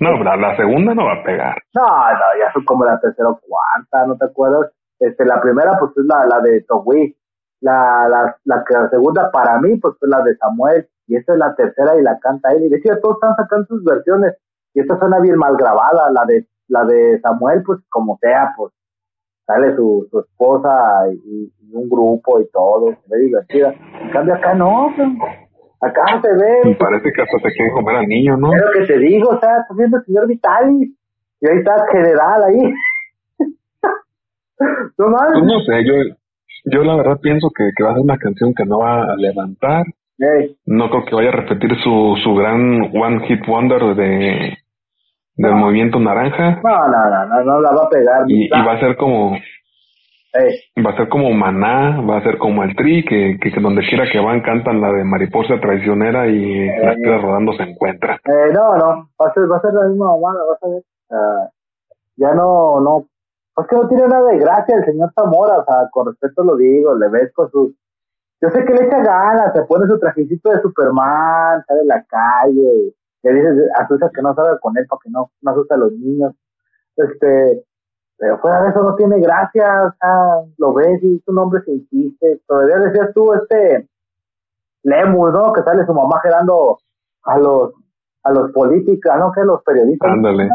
No, la, la segunda no va a pegar. No, no, ya son como la tercera o cuarta, ¿no te acuerdas? Este, la primera, pues, es la, la de Togui. La, la, la, la segunda, para mí, pues, es la de Samuel. Y esta es la tercera y la canta él. Y decía, todos están sacando sus versiones. Y esta suena bien mal grabada. La de, la de Samuel, pues, como sea, pues. Sale su, su esposa y, y un grupo y todo, se ve divertida. En cambio acá no, acá se ve. Y parece que hasta se quiere comer al niño, ¿no? Es lo que te digo, o sea, está viendo el señor Vitalis. Y ahí está general ahí. no más. Pues no sé, yo, yo la verdad pienso que, que va a ser una canción que no va a levantar. Ey, No creo que vaya a repetir su, su gran One Hit Wonder de del movimiento naranja no, no, no, no, no la va a pegar. y, y va a ser como Ey, va a ser como Maná, va a ser como el Tri, que, que, que donde quiera que van cantan la de mariposa traicionera y las piedras rodando se encuentran. Eh, no, no, va a ser, va a ser la misma mamada, vas a ver. Ah, ya no, no, es que no tiene nada de gracia el señor Zamora, o sea, con respeto lo digo, le ves con sus, yo sé que le echa ganas, se pone su trajecito de Superman, sale a la calle, le dices a su hija que no salga con él para que no, no asuste a los niños, este, pero fuera de eso no tiene gracia, o sea, lo ves y tu nombre se insiste, todavía decías tú, este, Lemus, ¿no? Que sale su mamá gerando a los a los políticos, ¿no? Que los periodistas. Ándale.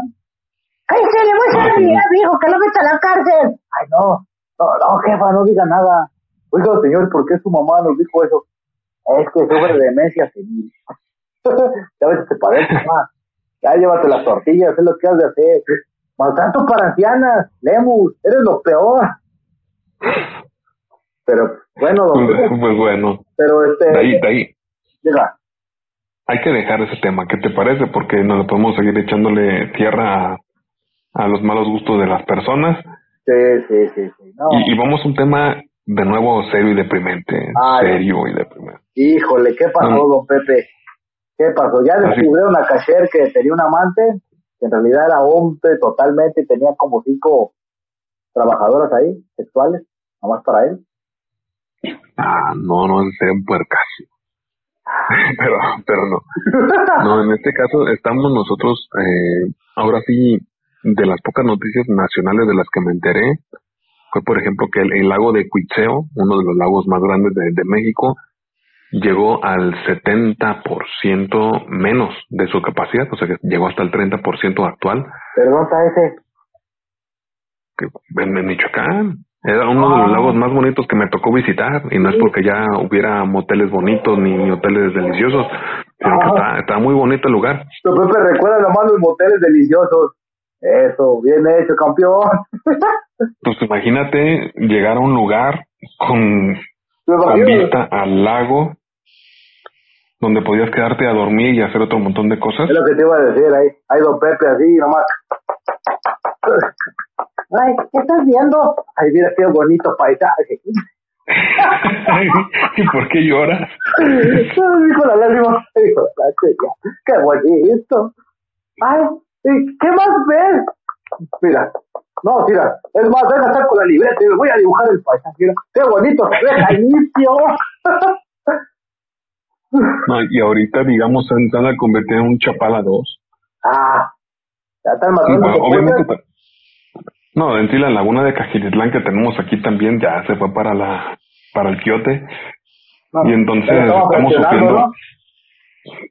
¡Ay, se le voy a mirar, hijo, que lo meta a la cárcel! Ay, no, no, no, jefa, no diga nada. Oiga, señor, ¿por qué su mamá nos dijo eso? Es que sufre de demencia senil. Ya ves, te parece, mamá. Ya llévate las tortillas, es lo que has de hacer. Maltrato para ancianas, Lemus, eres lo peor. Pero, bueno, don Pues, bueno, pero este, de ahí, de ahí. diga, Hay que dejar ese tema, ¿qué te parece? Porque no le podemos seguir echándole tierra a, a los malos gustos de las personas. sí, sí, sí, sí, no. Y, y vamos a un tema de nuevo serio y deprimente. Ay. serio y deprimente. Híjole, ¿qué pasó, don Pepe? ¿Qué pasó? Ya descubrieron a Cacher que tenía un amante, que en realidad era hombre totalmente y tenía como cinco trabajadoras ahí, sexuales, nomás para él. Ah, no, no, un puercazo. pero, pero no. No, en este caso estamos nosotros, eh, ahora sí, de las pocas noticias nacionales de las que me enteré, fue por ejemplo que el, el lago de Cuitzeo, uno de los lagos más grandes de, de México, llegó al 70% menos de su capacidad, o sea que llegó hasta el 30% actual, Perdón, está ese. que en, en Michoacán. Era uno de los Ah. lagos más bonitos que me tocó visitar, y no es porque ya hubiera moteles bonitos ni hoteles deliciosos, sino que Ah. está, está muy bonito el lugar. Don Pepe recuerda nomás los moteles deliciosos. Eso, bien hecho, campeón. Pues imagínate llegar a un lugar con, con vista al lago, donde podías quedarte a dormir y hacer otro montón de cosas. Es lo que te iba a decir ahí. Ahí don Pepe así, nomás. Ay, ¿qué estás viendo? Ay, mira qué bonito paisaje. ¿Y por qué lloras? Dijo la lágrima. Dijo. Qué bonito. Ay, ¿y ¿qué más ves? Mira. No, mira. Es más, ven a estar con la libreta y me voy a dibujar el paisaje. Mira, qué bonito al inicio. No, y ahorita, digamos, se van a convertir en un Chapala 2. ah, ya están matando. obviamente. No, en sí la laguna de Cajilitlán que tenemos aquí también ya se fue para la para el Quiote. No, y entonces estamos sufriendo. ¿no?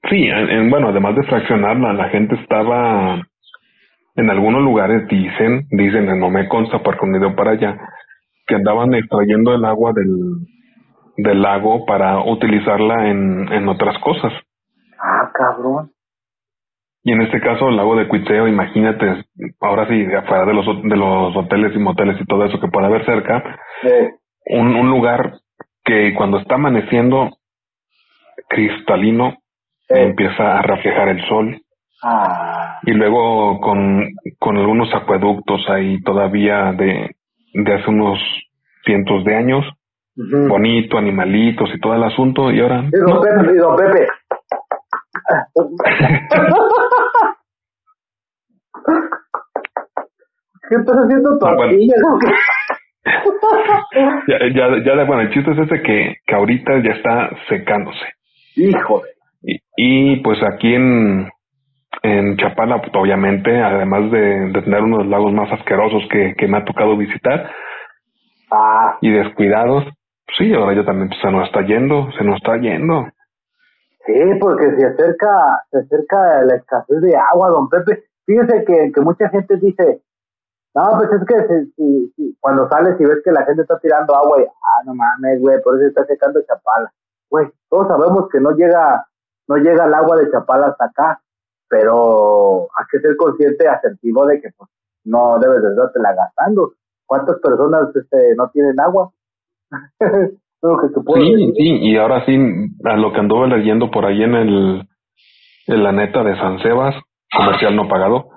Sí, en, en- bueno, además de fraccionarla, la gente estaba en algunos lugares dicen, dicen, no me consta porque he ido para allá, que andaban extrayendo el agua del del lago para utilizarla en, en otras cosas. Ah, cabrón. Y en este caso, el lago de Cuiteo, imagínate, ahora sí, de afuera de los, de los hoteles y moteles y todo eso que puede haber cerca, Eh, un, un lugar que cuando está amaneciendo cristalino, eh, empieza a reflejar el sol. ah, Y luego con, con algunos acueductos ahí todavía de, de hace unos cientos de años, bonito, animalitos y todo el asunto, y ahora... Y don no. Pepe, y don Pepe. ¿Qué estás haciendo tortillas? qué? Ya, ya, ya, bueno, el chiste es ese que, que ahorita ya está secándose. Hijo. Y, y pues aquí en, en Chapala, pues, obviamente, además de, de tener uno de los lagos más asquerosos que, que me ha tocado visitar Ah, y descuidados, sí, ahora ya también se nos está yendo, se nos está yendo. sí, porque se acerca, se acerca la escasez de agua, don Pepe. Fíjese que, que mucha gente dice, No, pues es que si, cuando sales y ves que la gente está tirando agua y, ah, no mames, güey, por eso está secando Chapala. Güey, todos sabemos que no llega, no llega el agua de Chapala hasta acá, pero hay que ser consciente asertivo de que pues, no debes de la gastando. ¿Cuántas personas este, no tienen agua? sí, sí, y ahora sí, a lo que anduve leyendo por ahí en el, en la neta de San Sebas, comercial no pagado,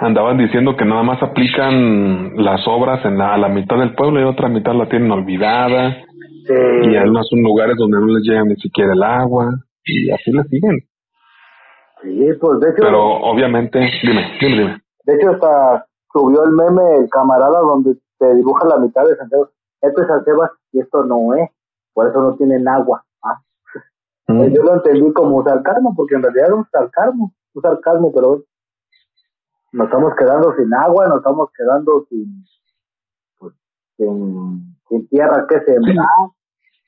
andaban diciendo que nada más aplican las obras en la, a la mitad del pueblo y otra mitad la tienen olvidada. Y además son lugares donde no les llega ni siquiera el agua y así le siguen. Sí, pues de hecho. Pero obviamente, dime, dime, dime. De hecho, hasta subió el meme el camarada donde se dibuja la mitad de Santiago. Esto es San Sebas y esto no es. Por eso no tienen agua. ¿ah? Mm. Yo lo entendí como sarcasmo, porque en realidad es un sarcasmo. Un sarcasmo, pero nos estamos quedando sin agua, nos estamos quedando sin, pues, sin, sin tierra que sembrar.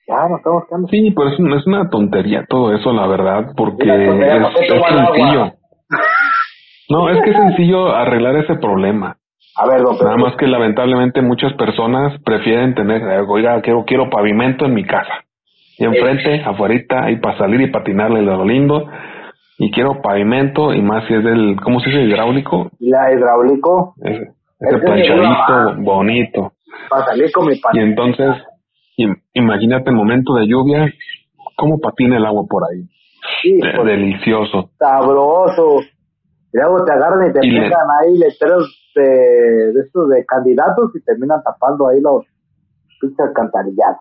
Ya, nos estamos quedando. Sí, pero es, es una tontería todo eso, la verdad, porque es, es sencillo. No, es que es sencillo arreglar ese problema. A ver, Nada más que lamentablemente muchas personas prefieren tener, eh, oiga, quiero, quiero pavimento en mi casa. Y enfrente, afuera, ahí para salir y patinarle lo lindo. Y quiero pavimento, y más si es del, ¿cómo se dice? Hidráulico. La hidráulico. Ese, ese planchadito, bonito. Para salir con mi Y entonces, imagínate el momento de lluvia, cómo patina el agua por ahí. Sí, pues, Delicioso. Sabroso. Y luego te agarran y te y ahí letreros de, de estos de candidatos y terminan tapando ahí los pinches alcantarillados.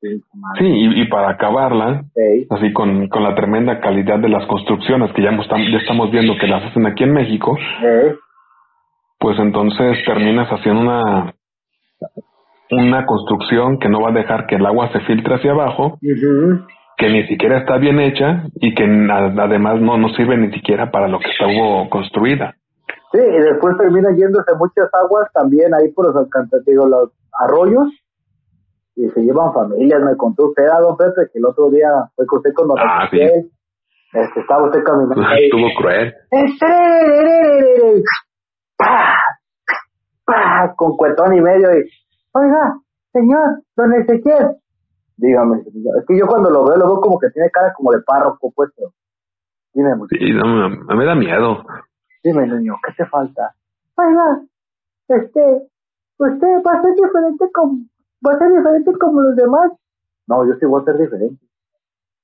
Sí, y, para acabarla, así con, con la tremenda calidad de las construcciones que ya, ya estamos viendo que las hacen aquí en México, pues entonces terminas haciendo una, una construcción que no va a dejar que el agua se filtre hacia abajo, que ni siquiera está bien hecha y que además no, no sirve ni siquiera para lo que estuvo construida. Sí, y después termina yéndose muchas aguas también ahí por los alcantarillos, los arroyos, y se llevan familias. Me contó usted, a don Pepe, que el otro día fue con usted con ah, sí. este, estaba usted caminando. Estuvo cruel. ¡Pah! ¡Pah! Con cuetón y medio. Y, Oiga, señor, don Ezequiel. Dígame, es que yo cuando lo veo, lo veo como que tiene cara como de párroco puesto. Dime, Sí, no, me da miedo. Dime, niño, ¿qué te falta? Oiga, este, usted va a ser diferente como, va a ser diferente como los demás. No, yo sí voy a ser diferente.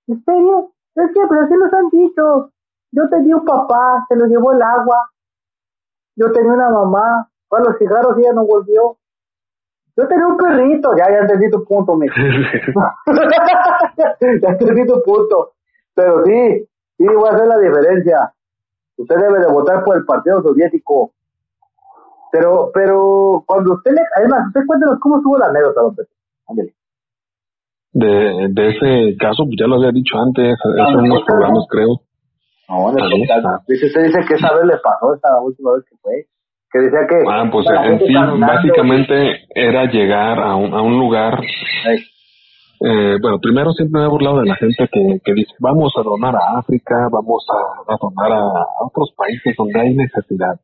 ¿En serio? Es que, pero así nos han dicho. Yo tenía un papá, se lo llevó el agua. Yo tenía una mamá, fue a los cigarros y ella no volvió. Yo tenía un perrito, ya, ya entendí tu punto, mi. ya entendí tu punto. Pero sí, sí, voy a hacer la diferencia usted debe de votar por el Partido Soviético. Pero, pero cuando usted le, además, usted cuéntenos cómo estuvo la anécdota, don Pedro. De, de ese caso, pues ya lo había dicho antes, ah, hace unos programas, creo. No, no, dice, usted dice que esa vez le pasó, esta última vez que fue, que decía que... Ah, pues en sí, básicamente era llegar a un, a un lugar eh, bueno, primero siempre me he burlado de la gente que, que dice, vamos a donar a África, vamos a, donar a, otros países donde hay necesidad.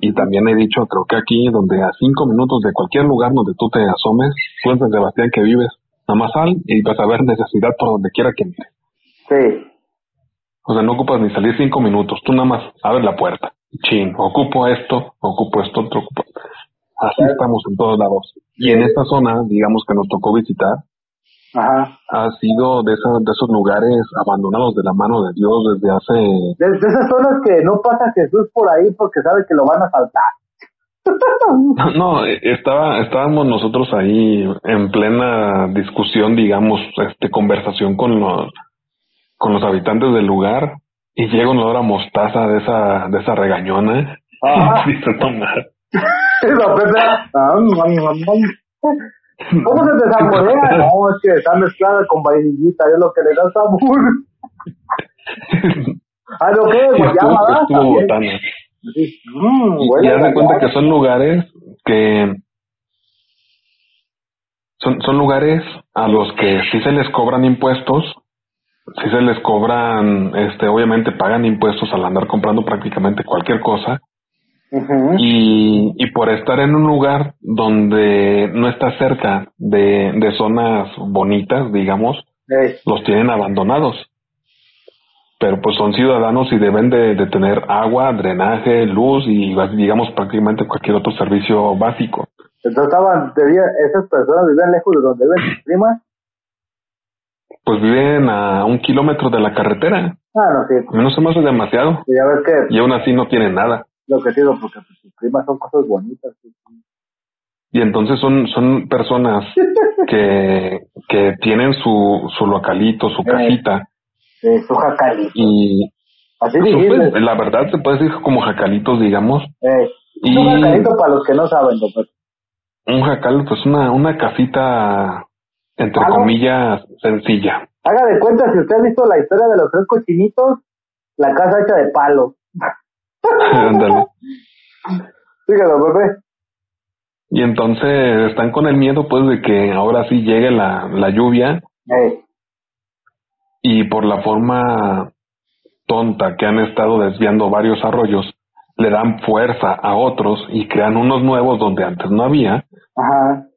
Y también he dicho, creo que aquí, donde a cinco minutos de cualquier lugar donde tú te asomes, tú en San Sebastián que vives, nada más sal y vas a ver necesidad por donde quiera que mire. Sí. O sea, no ocupas ni salir cinco minutos, tú nada más abres la puerta. Chin, ocupo esto, ocupo esto, otro, ocupo. Así estamos en todos lados. Y en esta zona, digamos que nos tocó visitar, Ajá. ha sido de, esos, de esos lugares abandonados de la mano de Dios desde hace... De, esas zonas que no pasa Jesús por ahí porque sabe que lo van a saltar. No, estaba, estábamos nosotros ahí en plena discusión, digamos, este, conversación con los, con los habitantes del lugar y llega una hora mostaza de esa, de esa regañona y se tomar. ¿Cómo se te saborea? No, es que está mezclada con vainillita, es lo que le da sabor. ¿Ah, lo que? Guayaba, ¿verdad? Estuvo botana. Sí. Mm, y haz de cuenta que son lugares que son, son lugares a los que sí se les cobran impuestos, sí se les cobran, este, obviamente pagan impuestos al andar comprando prácticamente cualquier cosa, y, y por estar en un lugar donde no está cerca de, de zonas bonitas, digamos, los tienen abandonados. Pero pues son ciudadanos y deben de, de tener agua, drenaje, luz y digamos prácticamente cualquier otro servicio básico. Entonces estaban, esas personas vivían lejos de donde viven sus primas. Pues viven a un kilómetro de la carretera. Ah, no, sí. A mí no se me hace demasiado. Y ya ves que Y aún así no tienen nada. lo que digo, porque pues, sus primas son cosas bonitas. pues, sí. Y entonces son, son personas que, que tienen su, su localito, su casita. De su jacalito. Y Así pues, dijiste. la verdad se puede decir como jacalitos, digamos. Eh, Y un jacalito para los que no saben, Pepe. un jacal, pues una, una casita, entre comillas, sencilla. Haga de cuenta, si usted ha visto la historia de los tres cochinitos, la casa hecha de palo. Ándale. Fíjate, Pepe. Y entonces están con el miedo pues de que ahora sí llegue la, la lluvia Eh, y por la forma tonta que han estado desviando varios arroyos, le dan fuerza a otros y crean unos nuevos donde antes no había, ajá.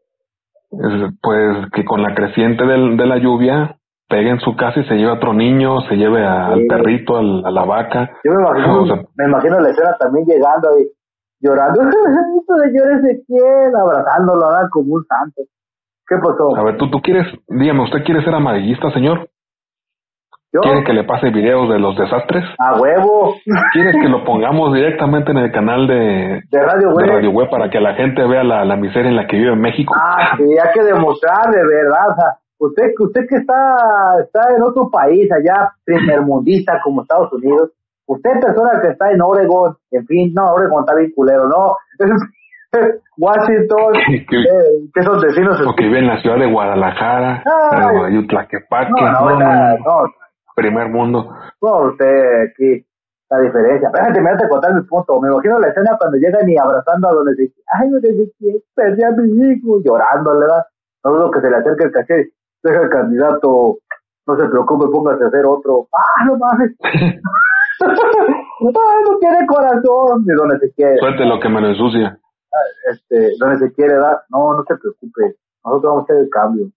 Es, pues que con la creciente del- de la lluvia pegue en su casa y se lleve a otro niño, se lleve a- al perrito, al- a la vaca. Yo me imagino, O sea- me imagino la escena también llegando ahí, llorando. Señor Ezequiel, abrazándolo, ¿verdad? como un santo. ¿Qué pasó? A ver, tú, tú quieres, dígame, ¿usted quiere ser amarillista, señor? ¿Yo? ¿Quiere que le pase videos de los desastres? A huevo. ¿Quieres que lo pongamos directamente en el canal de, De radio, de güey. Radio Web para que la gente vea la, la miseria en la que vive México? Ah, sí, hay que demostrar de verdad. O sea, usted, usted que está, está en otro país, allá primermundista como Estados Unidos, usted persona que está en Oregon, en fin, no, Oregon está bien culero, no. Washington, Que- eh, que esos vecinos. O que vive en la ciudad de Guadalajara, Ay. o de Tlaquepaque, No, no, no, no, no, no, no, primer mundo. no, usted aquí, la diferencia. Déjate, me hace contar mi punto. Me imagino la escena cuando llegan y abrazando a donde se ay, donde se perdí a mi hijo, llorando, ¿verdad? No dudo que se le acerque el caché, deja el candidato, no se preocupe, póngase a hacer otro. Ah, no mames. No tiene corazón. Y donde se quiere, Suerte lo que me lo ensucia. este, donde se quiere dar, no, no se preocupe. Nosotros vamos a hacer el cambio.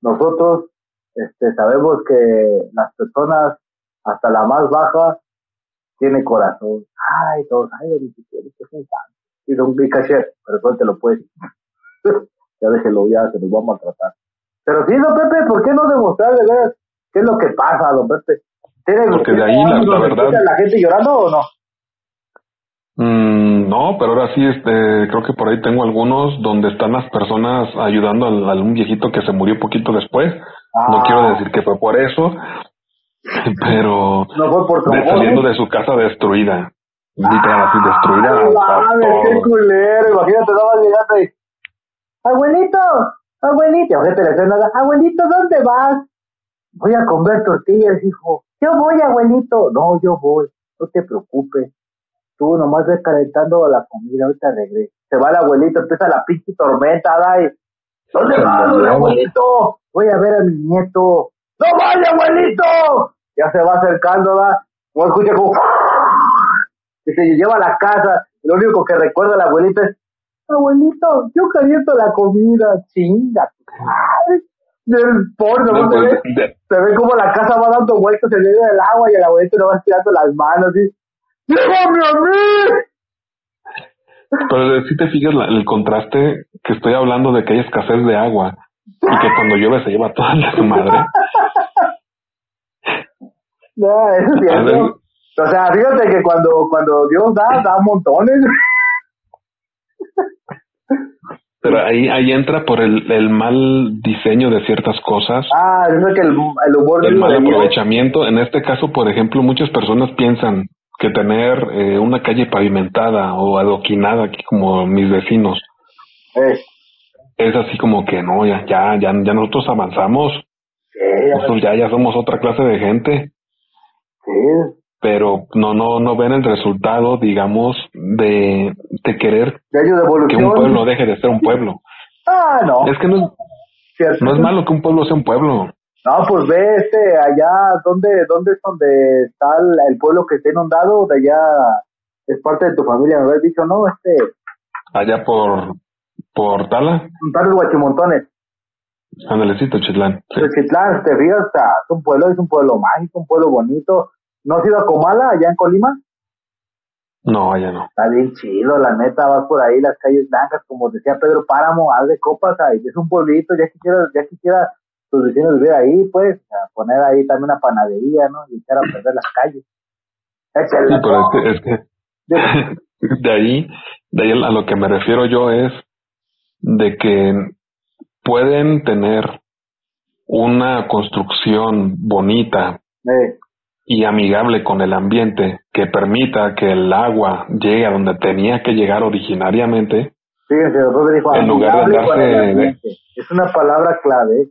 Nosotros, este, sabemos que las personas, hasta la más baja, tiene corazón. Ay, todos, ay, ni siquiera, es un santo. Y don Caché, pero suéltelo pues. ya déjelo, ya se nos va a maltratar. Pero sí, don Pepe, ¿por qué no demostrar de veras qué es lo que pasa, don Pepe? ¿Tiene Porque de ahí, la- verdad- la gente llorando o no? Mm, no, pero ahora sí, este, creo que por ahí tengo algunos donde están las personas ayudando al, a un viejito que se murió poquito después. No Ah. quiero decir que fue por eso, pero No fue por de- saliendo de su casa destruida. Literal, así destruida. Ay, hasta mames, qué culero. Imagínate, no vas llegando y. Abuelito, abuelito. Imagínate la escena, Abuelito, ¿dónde vas? Voy a comer tortillas, hijo. Yo voy, abuelito. No, yo voy. No te preocupes. Tú nomás ves calentando la comida. Ahorita regreso. Se va el abuelito, empieza la pinche tormenta, Dai. ¿Dónde vas, abuelito? Voy a ver a mi nieto. ¡No vaya, abuelito! Ya se va acercando, ¿da? No escucha como que se lleva a la casa, y lo único que recuerda la abuelita es, abuelito, yo caliento la comida, chinga. Del porno, ¿no? No, se, ve, se ve como la casa va dando vueltas en medio del agua y el abuelito le va estirando las manos y, ¡llévame a mí! Pero si te fijas la- el contraste que estoy hablando de que hay escasez de agua y que cuando llueve se lleva toda la su madre. No, eso es cierto. O sea, fíjate que cuando, cuando Dios da, da montones. Pero ahí, ahí entra por el, el mal diseño de ciertas cosas, Ah, yo sé que el, el humor el mal aprovechamiento. En este caso, por ejemplo, muchas personas piensan que tener eh, una calle pavimentada o adoquinada, aquí como mis vecinos, Eh, es así como que no, ya, ya, ya, ya nosotros avanzamos, sí, nosotros ya, ya somos otra clase de gente. sí, pero no no no ven el resultado digamos de, de querer de que un pueblo deje de ser un pueblo. Ah, no. es que no no es. malo que un pueblo sea un pueblo No, pues ve este, allá, ¿dónde, dónde es donde está el, el pueblo que está inundado? De allá, es parte de tu familia, me habías dicho, ¿no? Este, Allá por, por Tala, Tales Guachimontones. Andalecito, Chitlán. Sí. Chitlán, te fijas, está- es un pueblo, es un pueblo mágico, un pueblo bonito. ¿No has ido a Comala, allá en Colima? No, allá no. Está bien chido, la neta, vas por ahí, las calles blancas, como decía Pedro Páramo, haz de copas, ahí, es un pueblito, ya quisiera, ya quisiera tus vecinos vivir ahí, pues, sea, poner ahí también una panadería, ¿no? Y echar a perder las calles. Échale, Sí, pero es que, es Digo, que de ahí, de ahí a lo que me refiero yo es de que pueden tener una construcción bonita y amigable con el ambiente que permita que el agua llegue a donde tenía que llegar originariamente, Fíjense, dijo En lugar de ambiente. Es una palabra clave,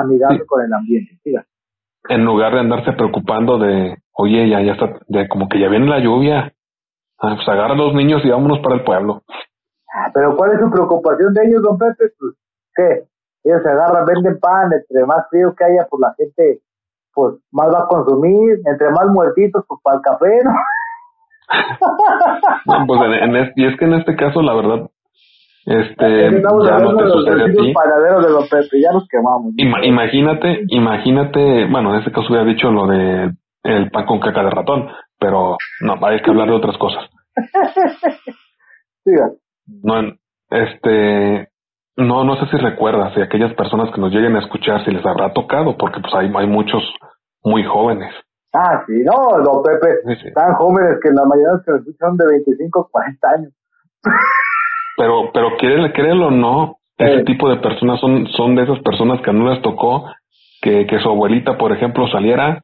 amigable con el ambiente. Siga. en lugar de andarse preocupando de, oye, ya, ya está, de como que ya viene la lluvia, ah, pues agarra a los niños y vámonos para el pueblo. Ah, Pero ¿cuál es su preocupación de ellos, don Pepe? Pues, ¿qué? Ellos se agarran, venden pan, entre más frío que haya, pues la gente, pues, más va a consumir, entre más muertitos, pues, para el café, ¿no? No, pues en, en es- y es que en este caso, la verdad, este, ya no te de los sucede a vecinos ti. panaderos de don Pepe, ya nos quemamos. Ima- imagínate, imagínate, bueno, en este caso hubiera dicho lo de el pan con caca de ratón, pero no, hay que hablar de otras cosas. Siga. No, este, no, no sé si recuerdas, si aquellas personas que nos lleguen a escuchar, si les habrá tocado, porque pues hay, hay muchos muy jóvenes. Ah, sí, no, don Pepe, Sí, sí. tan jóvenes que la mayoría de los que nos escuchan de 25, 40 años. Pero, pero créelo, créelo o no, ese tipo de personas son, son de esas personas que no les tocó que, que su abuelita, por ejemplo, saliera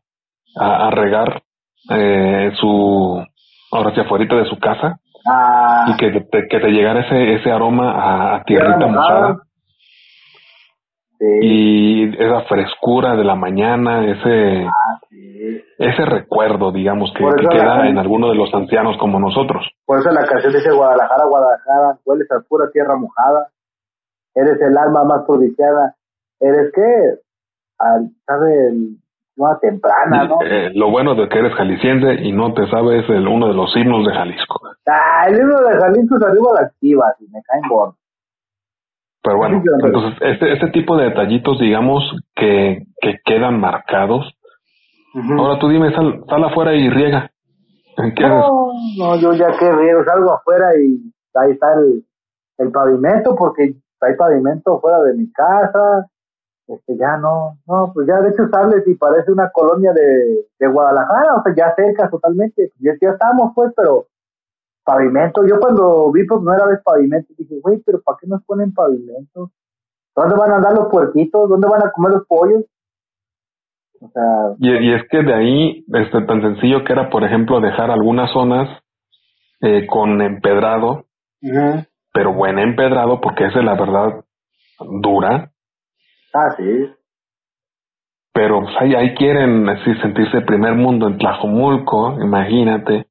a, a regar eh, su, ahora sí, afuera de su casa Ah, y que te, que te llegara ese, ese aroma a, tierrita Tierra mojada. Sí, y esa frescura de la mañana, ese, sí. ese recuerdo, digamos, que, que la- queda en alguno de los ancianos como nosotros. Por eso la canción dice Guadalajara, Guadalajara, hueles a pura tierra mojada, eres el alma más provinciana, eres qué, al, sabe, una temprana, ¿no? Eh, lo bueno de que eres jalisciense y no te sabes el, uno de los himnos de Jalisco. Ah, el libro de Jalisco es arriba las chivas y me caen gordos. Pero bueno, entonces este, este tipo de detallitos, digamos, que, que quedan marcados. Ahora tú dime, sal, sal afuera y riega. ¿Qué haces? No, no, yo ya que riego, salgo afuera y ahí está el, el pavimento, porque hay pavimento fuera de mi casa, este ya no, no, pues ya de hecho sales y parece una colonia de, de Guadalajara, o sea, ya cerca totalmente, ya, ya estamos pues, pero pavimento, yo cuando vi por primera vez pavimento dije, güey, pero ¿para qué nos ponen pavimento? ¿Dónde van a andar los puerquitos? ¿Dónde van a comer los pollos? O sea, Y, y es que de ahí, este, tan sencillo que era, por ejemplo, dejar algunas zonas eh, con empedrado, pero buen empedrado, porque esa es la verdad dura, ah, sí, pero pues ahí, ahí quieren así sentirse primer mundo en Tlajomulco, imagínate.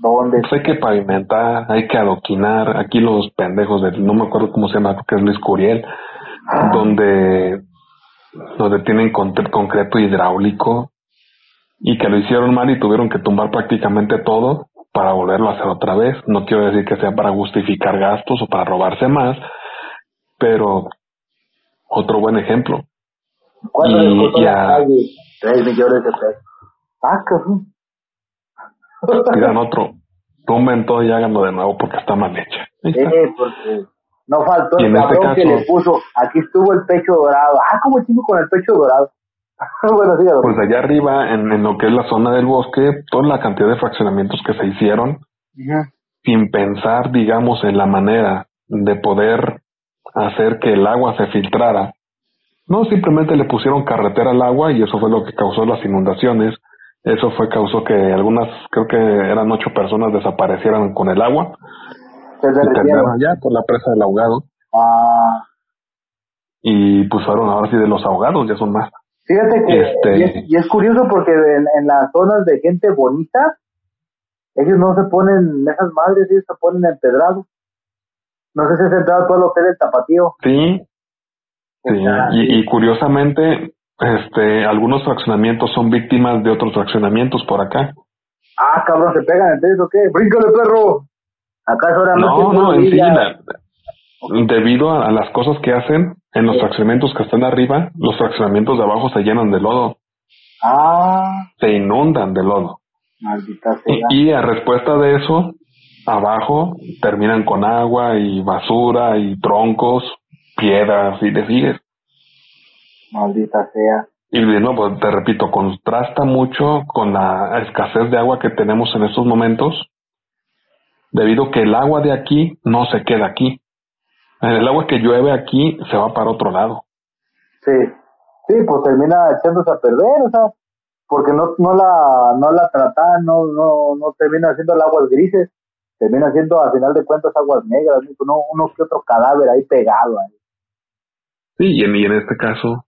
¿Dónde? Pues hay que pavimentar, hay que adoquinar. Aquí los pendejos de, no me acuerdo cómo se llama, creo que es Luis Curiel, donde, donde tienen con- concreto hidráulico y que lo hicieron mal y tuvieron que tumbar prácticamente todo para volverlo a hacer otra vez. No quiero decir que sea para justificar gastos o para robarse más, pero otro buen ejemplo. ¿Cuánto Y- y a- calle? Tres millones de pesos. Ah, cabrón. Digan otro, tumben todo y háganlo de nuevo porque está mal hecha. Eh, porque no faltó el este cabrón que caso- le puso, aquí estuvo el pecho dorado. Ah, como chingo con el pecho dorado. bueno, dígalo. Pues allá arriba, en, en lo que es la zona del bosque, toda la cantidad de fraccionamientos que se hicieron, sin pensar, digamos, en la manera de poder hacer que el agua se filtrara. No, simplemente le pusieron carretera al agua y eso fue lo que causó las inundaciones. Eso fue causó que algunas, creo que eran ocho personas desaparecieran con el agua Se y derritieron. allá por la presa del ahogado. Ah, Y pues fueron ahora sí de los ahogados, ya son más. fíjate que, Este- y, es, y es curioso porque en, en las zonas de gente bonita, ellos no se ponen, esas madres, ellos se ponen empedrados. No sé si has entrado tú al hotel del Tapatío. Sí, Sí, y curiosamente, este, algunos fraccionamientos son víctimas de otros fraccionamientos por acá. Ah, cabrón, ¿se pegan ellos o qué? ¡Bríncale, perro! ¿Acaso ahora No, no, no, en sí, la- debido a, a las cosas que hacen en los fraccionamientos que están arriba, los fraccionamientos de abajo se llenan de lodo, Ah, se inundan de lodo. maldita Y, sea. y a respuesta de eso, abajo terminan con agua y basura y troncos, piedras y le sigues. Maldita sea. Y de nuevo, te repito, contrasta mucho con la escasez de agua que tenemos en estos momentos, debido a que el agua de aquí no se queda aquí. El agua que llueve aquí se va para otro lado. Sí. Sí, pues termina echándose a perder, o sea, porque no, no la, no la tratan, no, no, no termina haciendo el aguas grises, termina siendo a final de cuentas aguas negras, ¿no? uno, uno que otro cadáver ahí pegado ahí. Sí, y en, y en este caso,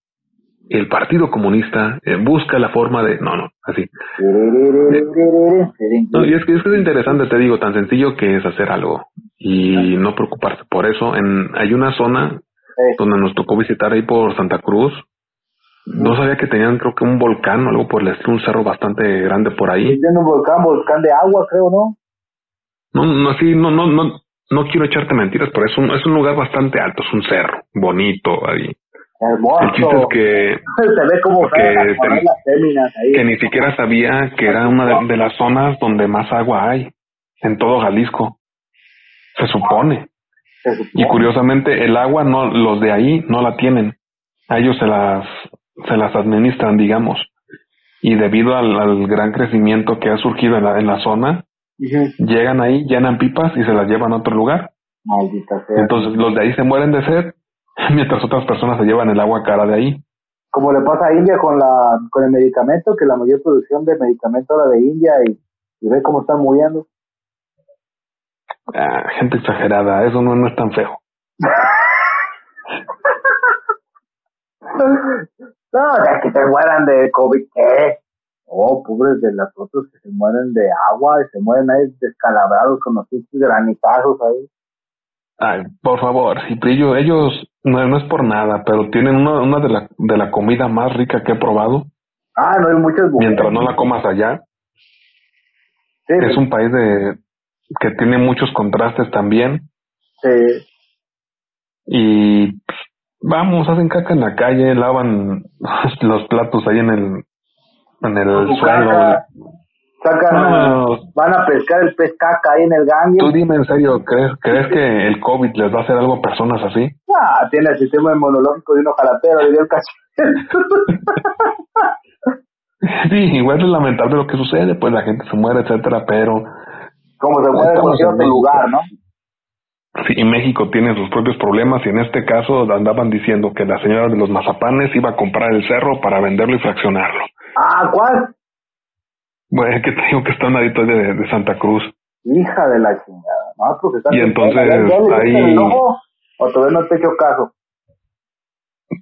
el Partido Comunista eh, busca la forma de... No, no, así. No, y es que, es que es interesante, te digo, tan sencillo que es hacer algo y no preocuparse por eso. En, hay una zona donde nos tocó visitar ahí por Santa Cruz. No sabía que tenían, creo que un volcán o algo por el estilo, un cerro bastante grande por ahí. tiene un volcán, volcán de agua, creo, ¿no? No, no, así, no, no, no, no quiero echarte mentiras, pero es un, es un lugar bastante alto, es un cerro, bonito ahí. Hermoso. El chiste es que, Se ve como que las féminas ahí. ni siquiera sabía que era una de, de las zonas donde más agua hay en todo Jalisco. Se supone. se supone. Y curiosamente el agua no, los de ahí no la tienen. A ellos se las, se las administran, digamos. Y debido al, al gran crecimiento que ha surgido en la, en la zona, llegan ahí, llenan pipas y se las llevan a otro lugar. Maldita sea. Entonces los de ahí se mueren de sed, mientras otras personas se llevan el agua cara de ahí. como le pasa a India con la con el medicamento, que la mayor producción de medicamento era de India y, y ve cómo están muriendo. Ah, gente exagerada, eso no, no es tan feo. No, sea, que se mueran de COVID, ¿qué? Oh, pobres de las otras que se mueren de agua y se mueren ahí descalabrados con los granitazos ahí. Ay, por favor, Ciprillo, ellos no, no es por nada, pero tienen una, una de, la, de la comida más rica que he probado, Ah, no hay muchas mujeres. mientras no la comas allá. Sí, Es un país de que tiene muchos contrastes también sí. y pues, vamos, hacen caca en la calle, lavan los platos ahí en el en el Su suelo. Sacan, No. van a pescar el pez caca ahí en el gangue. Tú dime en serio, ¿crees, ¿crees que el COVID les va a hacer algo a personas así? Ah, tiene el sistema inmunológico de un ojalatero, diría el cachete. Sí, igual es lamentable lo que sucede, pues la gente se muere, etcétera, pero Como se mueve en cualquier otro lugar, ¿no? sí, y México tiene sus propios problemas y en este caso andaban diciendo que la señora de los mazapanes iba a comprar el cerro para venderlo y fraccionarlo. Ah, ¿cuál? Bueno, es que te digo que está a un ladito de, de Santa Cruz. Hija de la chingada. No, porque está Y entonces, ¿Ya, ya le viste ahí- el ojo? ¿O todavía no te he hecho caso?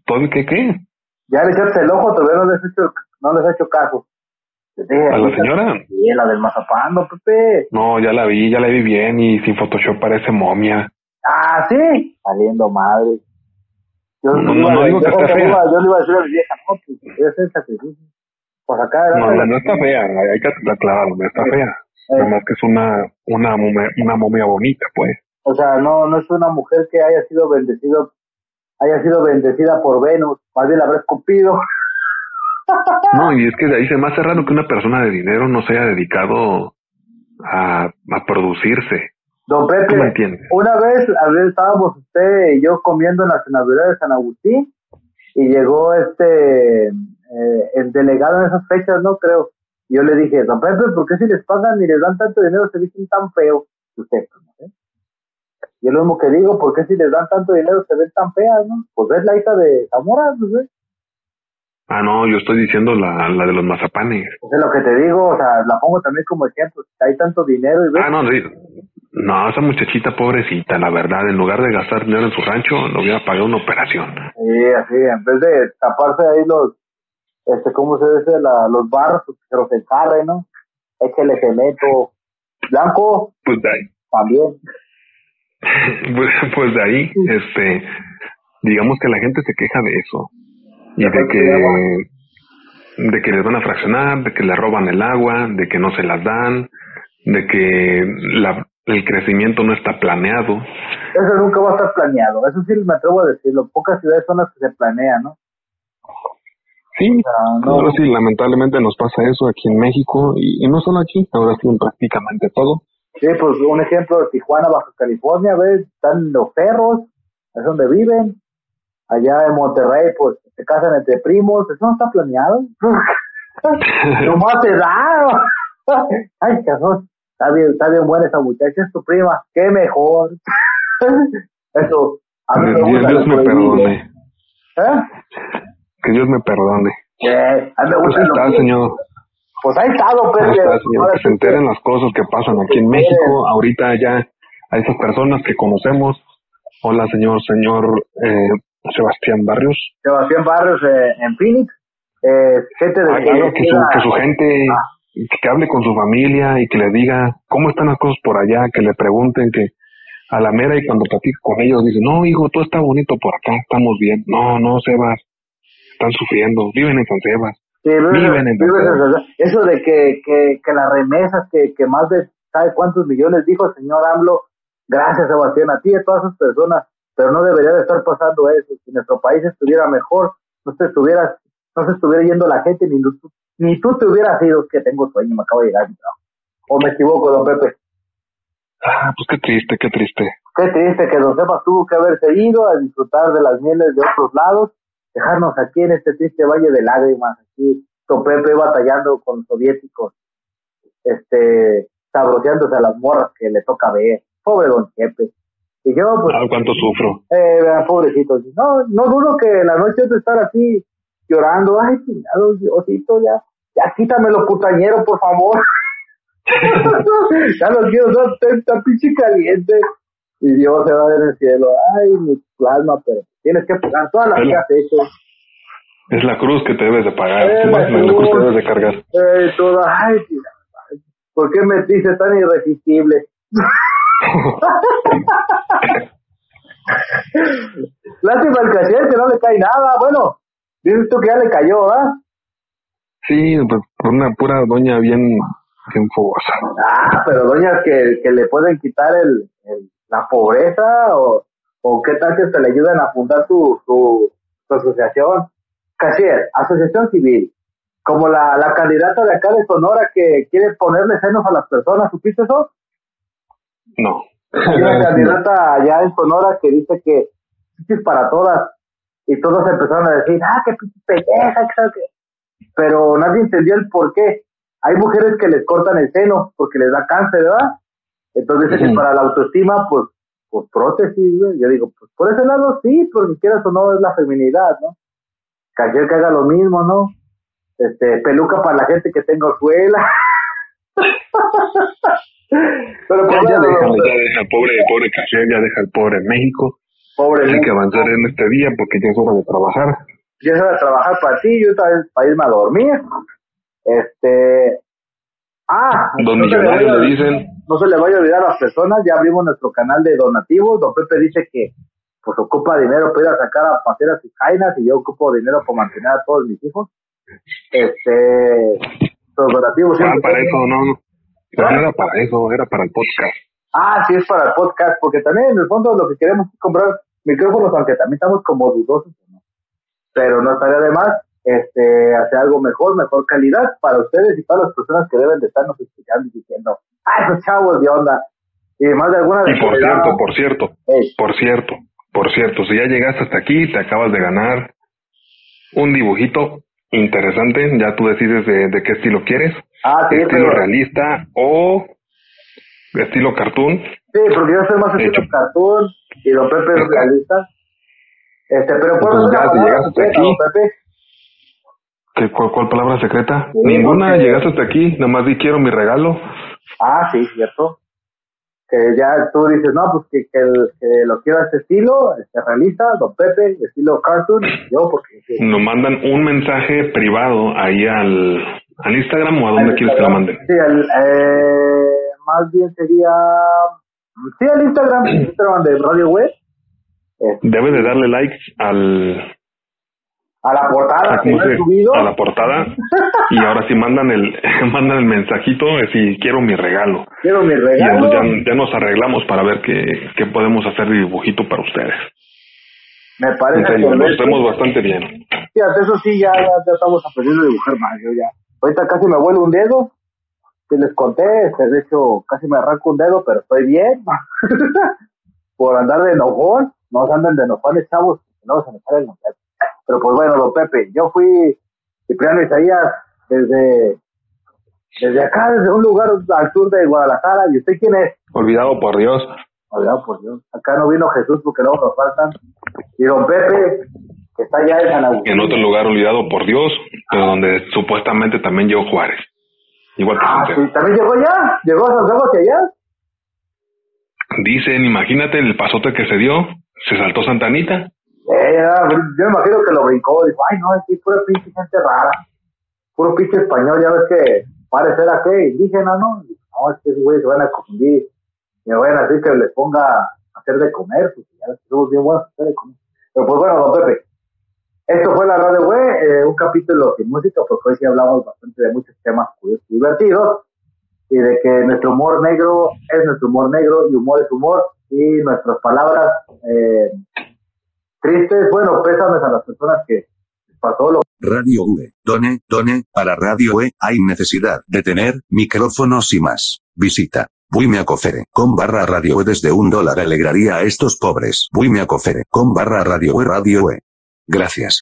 ¿Todo el que qué? ¿Ya le echaste el ojo? ¿Todavía no les he hecho, no les he hecho caso? Dije, ¿A la señora? Sí, la del mazapán, no, Pepe. No, ya la vi, ya la vi bien y sin Photoshop parece momia. Ah, sí. Saliendo madre. Yo, No, no, digo que esté fea. yo le iba a decir a mi vieja, no, pues voy a hacer el sacrificio. Pues acá No, la- no está fea, hay que aclararlo, no está fea. Nada más que es una, una, momia, una momia bonita, pues. O sea, no, no es una mujer que haya sido bendecido, haya sido bendecida por Venus, más bien la habrá escupido. No, y es que de ahí se me hace raro que una persona de dinero no se haya dedicado a, a producirse. Don ¿Tú me Pepe, entiendes? una vez, a ver, estábamos usted y yo comiendo en la senaduría de San Agustín y llegó este, eh, el delegado en esas fechas, no creo. Y yo le dije, don Pepe, ¿por qué si les pagan y les dan tanto dinero se visten tan feos? Usted, pues, ¿no? ¿Eh? Y es lo mismo que digo, ¿por qué si les dan tanto dinero se ven tan feas, no? Pues es la hija de Zamora, pues, ¿eh? Ah, no, yo estoy diciendo la, la de los mazapanes. Pues es lo que te digo, o sea, la pongo también como ejemplo. Hay tanto dinero y ves, Ah, no, sí. No, esa muchachita pobrecita, la verdad, en lugar de gastar dinero en su rancho, le hubiera pagado una operación. Sí, así, en vez de taparse ahí los, este, ¿cómo se dice? La, los barros, que los encarre, ¿no? Échele cemento. Blanco, Pues de ahí, también. pues, pues de ahí, este, digamos que la gente se queja de eso. Y de que, de que les van a fraccionar, de que le roban el agua, de que no se las dan, de que la, el crecimiento no está planeado. Eso nunca va a estar planeado, eso sí me atrevo a decirlo. Pocas ciudades son las que se planean, ¿no? Sí, ahora sí, lamentablemente nos pasa eso aquí en México y, no solo aquí, ahora sí en prácticamente todo. Sí, pues un ejemplo de Tijuana, Baja California, ¿ves? Están los perros, es donde viven. Allá en Monterrey, pues se casan entre primos, eso no está planeado. Nomás se da. Ay, cabrón, está bien, está bien buena esa muchacha, es tu prima, qué mejor. eso, a mí me gusta. Dios me perdone. ¿Eh? Que Dios me perdone. Eh, pues pues está, señor. Pues ahí Ahí está, señor. Que se enteren las cosas que pasan aquí en México. Ahorita ya a esas personas que conocemos. Hola, señor, señor eh, Sebastián Barrios. Sebastián Barrios eh, en Phoenix. Eh, gente de ah, claro, que, su, que su gente, ah. que hable con su familia y que le diga cómo están las cosas por allá, que le pregunten que a la mera y cuando platica con ellos dicen, no, hijo, todo está bonito por acá, estamos bien. No, no, Sebas, están sufriendo, viven en San Sebas. viven en San Eso de que, que, que las remesas, que, que más de, ¿sabe cuántos millones dijo el señor AMLO? Gracias, Sebastián, a ti y a todas esas personas, pero no debería de estar pasando eso. Si nuestro país estuviera mejor, no se estuviera, no se estuviera yendo la gente, ni, ni tú te hubieras ido, que tengo sueño, me acabo de llegar mi trabajo. ¿O me equivoco, don Pepe? Ah, pues qué triste, qué triste. Qué triste que don Sepas tuvo que haberse ido a disfrutar de las mieles de otros lados dejarnos aquí en este triste valle de lágrimas, aquí con Pepe batallando con los soviéticos, este, sabroseándose a las morras que le toca ver. Pobre don Pepe. Y yo, pues. Ah, cuánto sufro. Eh, pobrecito. No, no dudo que la noche de estar así llorando. Ay, chingado, Diosito, ya, ya quítamelo, putañero, por favor. ya lo quiero, no, está pinche caliente. Y Dios se va a ver en el cielo. Ay, mi plasma, pero Tienes que pagar todas las que has hecho. Es la cruz que te debes de pagar. Es la, cruz, que debes de cargar. Eh, toda, ay, ¿por qué me dices tan irresistible? Lástima el caché que no le cae nada. Bueno, dices tú que ya le cayó, ¿ah? Sí, pues por una pura doña bien, bien fogosa. Ah, pero doña que, que le pueden quitar el, el, la pobreza o o qué tal que te le ayudan a fundar tu, tu, asociación. Casier, asociación civil, como la, la candidata de acá de Sonora que quiere ponerle senos a las personas, ¿supiste eso? No. Hay una candidata allá en Sonora que dice que es para todas y todos empezaron a decir, ah, qué pendeja, que pero nadie entendió el por qué. Hay mujeres que les cortan el seno porque les da cáncer, ¿verdad? Entonces, que para la autoestima, pues pues prótesis, güey. Yo digo, pues por ese lado sí, porque quieras o no es la feminidad, ¿no? Cualquier que haga lo mismo, ¿no? Este, peluca para la gente que tenga orzuela. Pero pues, ya, deja, ya deja, pobre, pobre Cajer, ya deja el pobre México. Pobre Hay que avanzar en este día porque ya es hora de trabajar. Ya es hora de trabajar para ti, yo también para irme a dormir. Este, Ah, Don Millonario le dicen. No se le vaya a olvidar a las personas, ya abrimos nuestro canal de donativos. Don Pepe dice que pues ocupa dinero para ir a sacar a pasear a sus jainas y yo ocupo dinero para mantener a todos mis hijos. Este, los donativos. Ah, para eso, no, no. no era para eso, era para el podcast. Ah, sí, es para el podcast, porque también en el fondo lo que queremos es comprar micrófonos, aunque también estamos como dudosos, ¿no? Pero no estaría de más este, hacer algo mejor, mejor calidad para ustedes y para las personas que deben de estarnos escuchando y diciendo, ¡ay, esos chavos de onda! Y más de alguna Y por cierto, por cierto, por cierto, por cierto, si ya llegaste hasta aquí, te acabas de ganar un dibujito interesante, ya tú decides de, qué estilo quieres, ah, estilo realista o estilo cartoon. Sí, porque yo soy más estilo cartoon y don Pepe es realista. Este, pero pues ya, si llegaste hasta aquí, Pepe? Cuál, palabra secreta? Ninguna, llegaste hasta aquí, nomás di quiero mi regalo. Ah, sí, cierto. Que ya tú dices, no, pues que, que, lo quiero a este estilo, este realista, don Pepe, estilo cartoon, yo porque... Nos mandan un mensaje privado ahí al, al Instagram o a dónde quieres que lo manden. Sí, al, eh, más bien sería... Sí, al Instagram, Instagram de Radio Web. Debe de darle likes al, a la portada que he subido. A la portada. y ahora sí mandan el, mandan el mensajito si quiero mi regalo. Quiero mi regalo. Y ya, nos arreglamos para ver qué, qué podemos hacer de dibujito para ustedes. Me parece que nos vemos bastante bien. Fíjate, eso sí, ya, ya, estamos aprendiendo a dibujar más. Yo ya. Ahorita casi me vuelo un dedo. Que les conté, este, de hecho, casi me arranco un dedo, pero estoy bien. Por andar de enojón. No se anden de enojones, chavos. No se me sale el Pero pues bueno, don Pepe, yo fui Cipriano Isaías desde, desde acá, desde un lugar al sur de Guadalajara. ¿Y usted quién es? Olvidado por Dios. Olvidado por Dios. Acá no vino Jesús porque luego nos faltan. Y don Pepe, que está allá en San Agustín. En otro lugar olvidado por Dios, pero donde supuestamente también llegó Juárez. Igual que ah, sí, ¿También llegó ya? ¿Llegó a Santiago hacia allá? Dicen, imagínate el pasote que se dio. Se saltó Santanita. Eh, yo me imagino que lo brincó. Dijo, ay, no, es pura pinche gente rara. Puro pinche español, ya ves que parecer a qué indígena, ¿no? No, es que esos güeyes se van a confundir. Y me vayan a decir que les ponga a hacer de comer, pues ya somos bien buenos hacer de comer. Pero pues bueno, don Pepe, esto fue la Radio Web, eh, un capítulo sin música, porque hoy sí hablamos bastante de muchos temas curiosos y divertidos, y de que nuestro humor negro es nuestro humor negro, y humor es humor, y nuestras palabras eh, tristes, bueno, pésames a las personas que pasó lo Radio V, Done, Done, para Radio E hay necesidad de tener micrófonos y más. Visita Buimeacofere, con barra radio e desde un dólar alegraría a estos pobres. Buimeacofere, con barra radio e radio e. Gracias.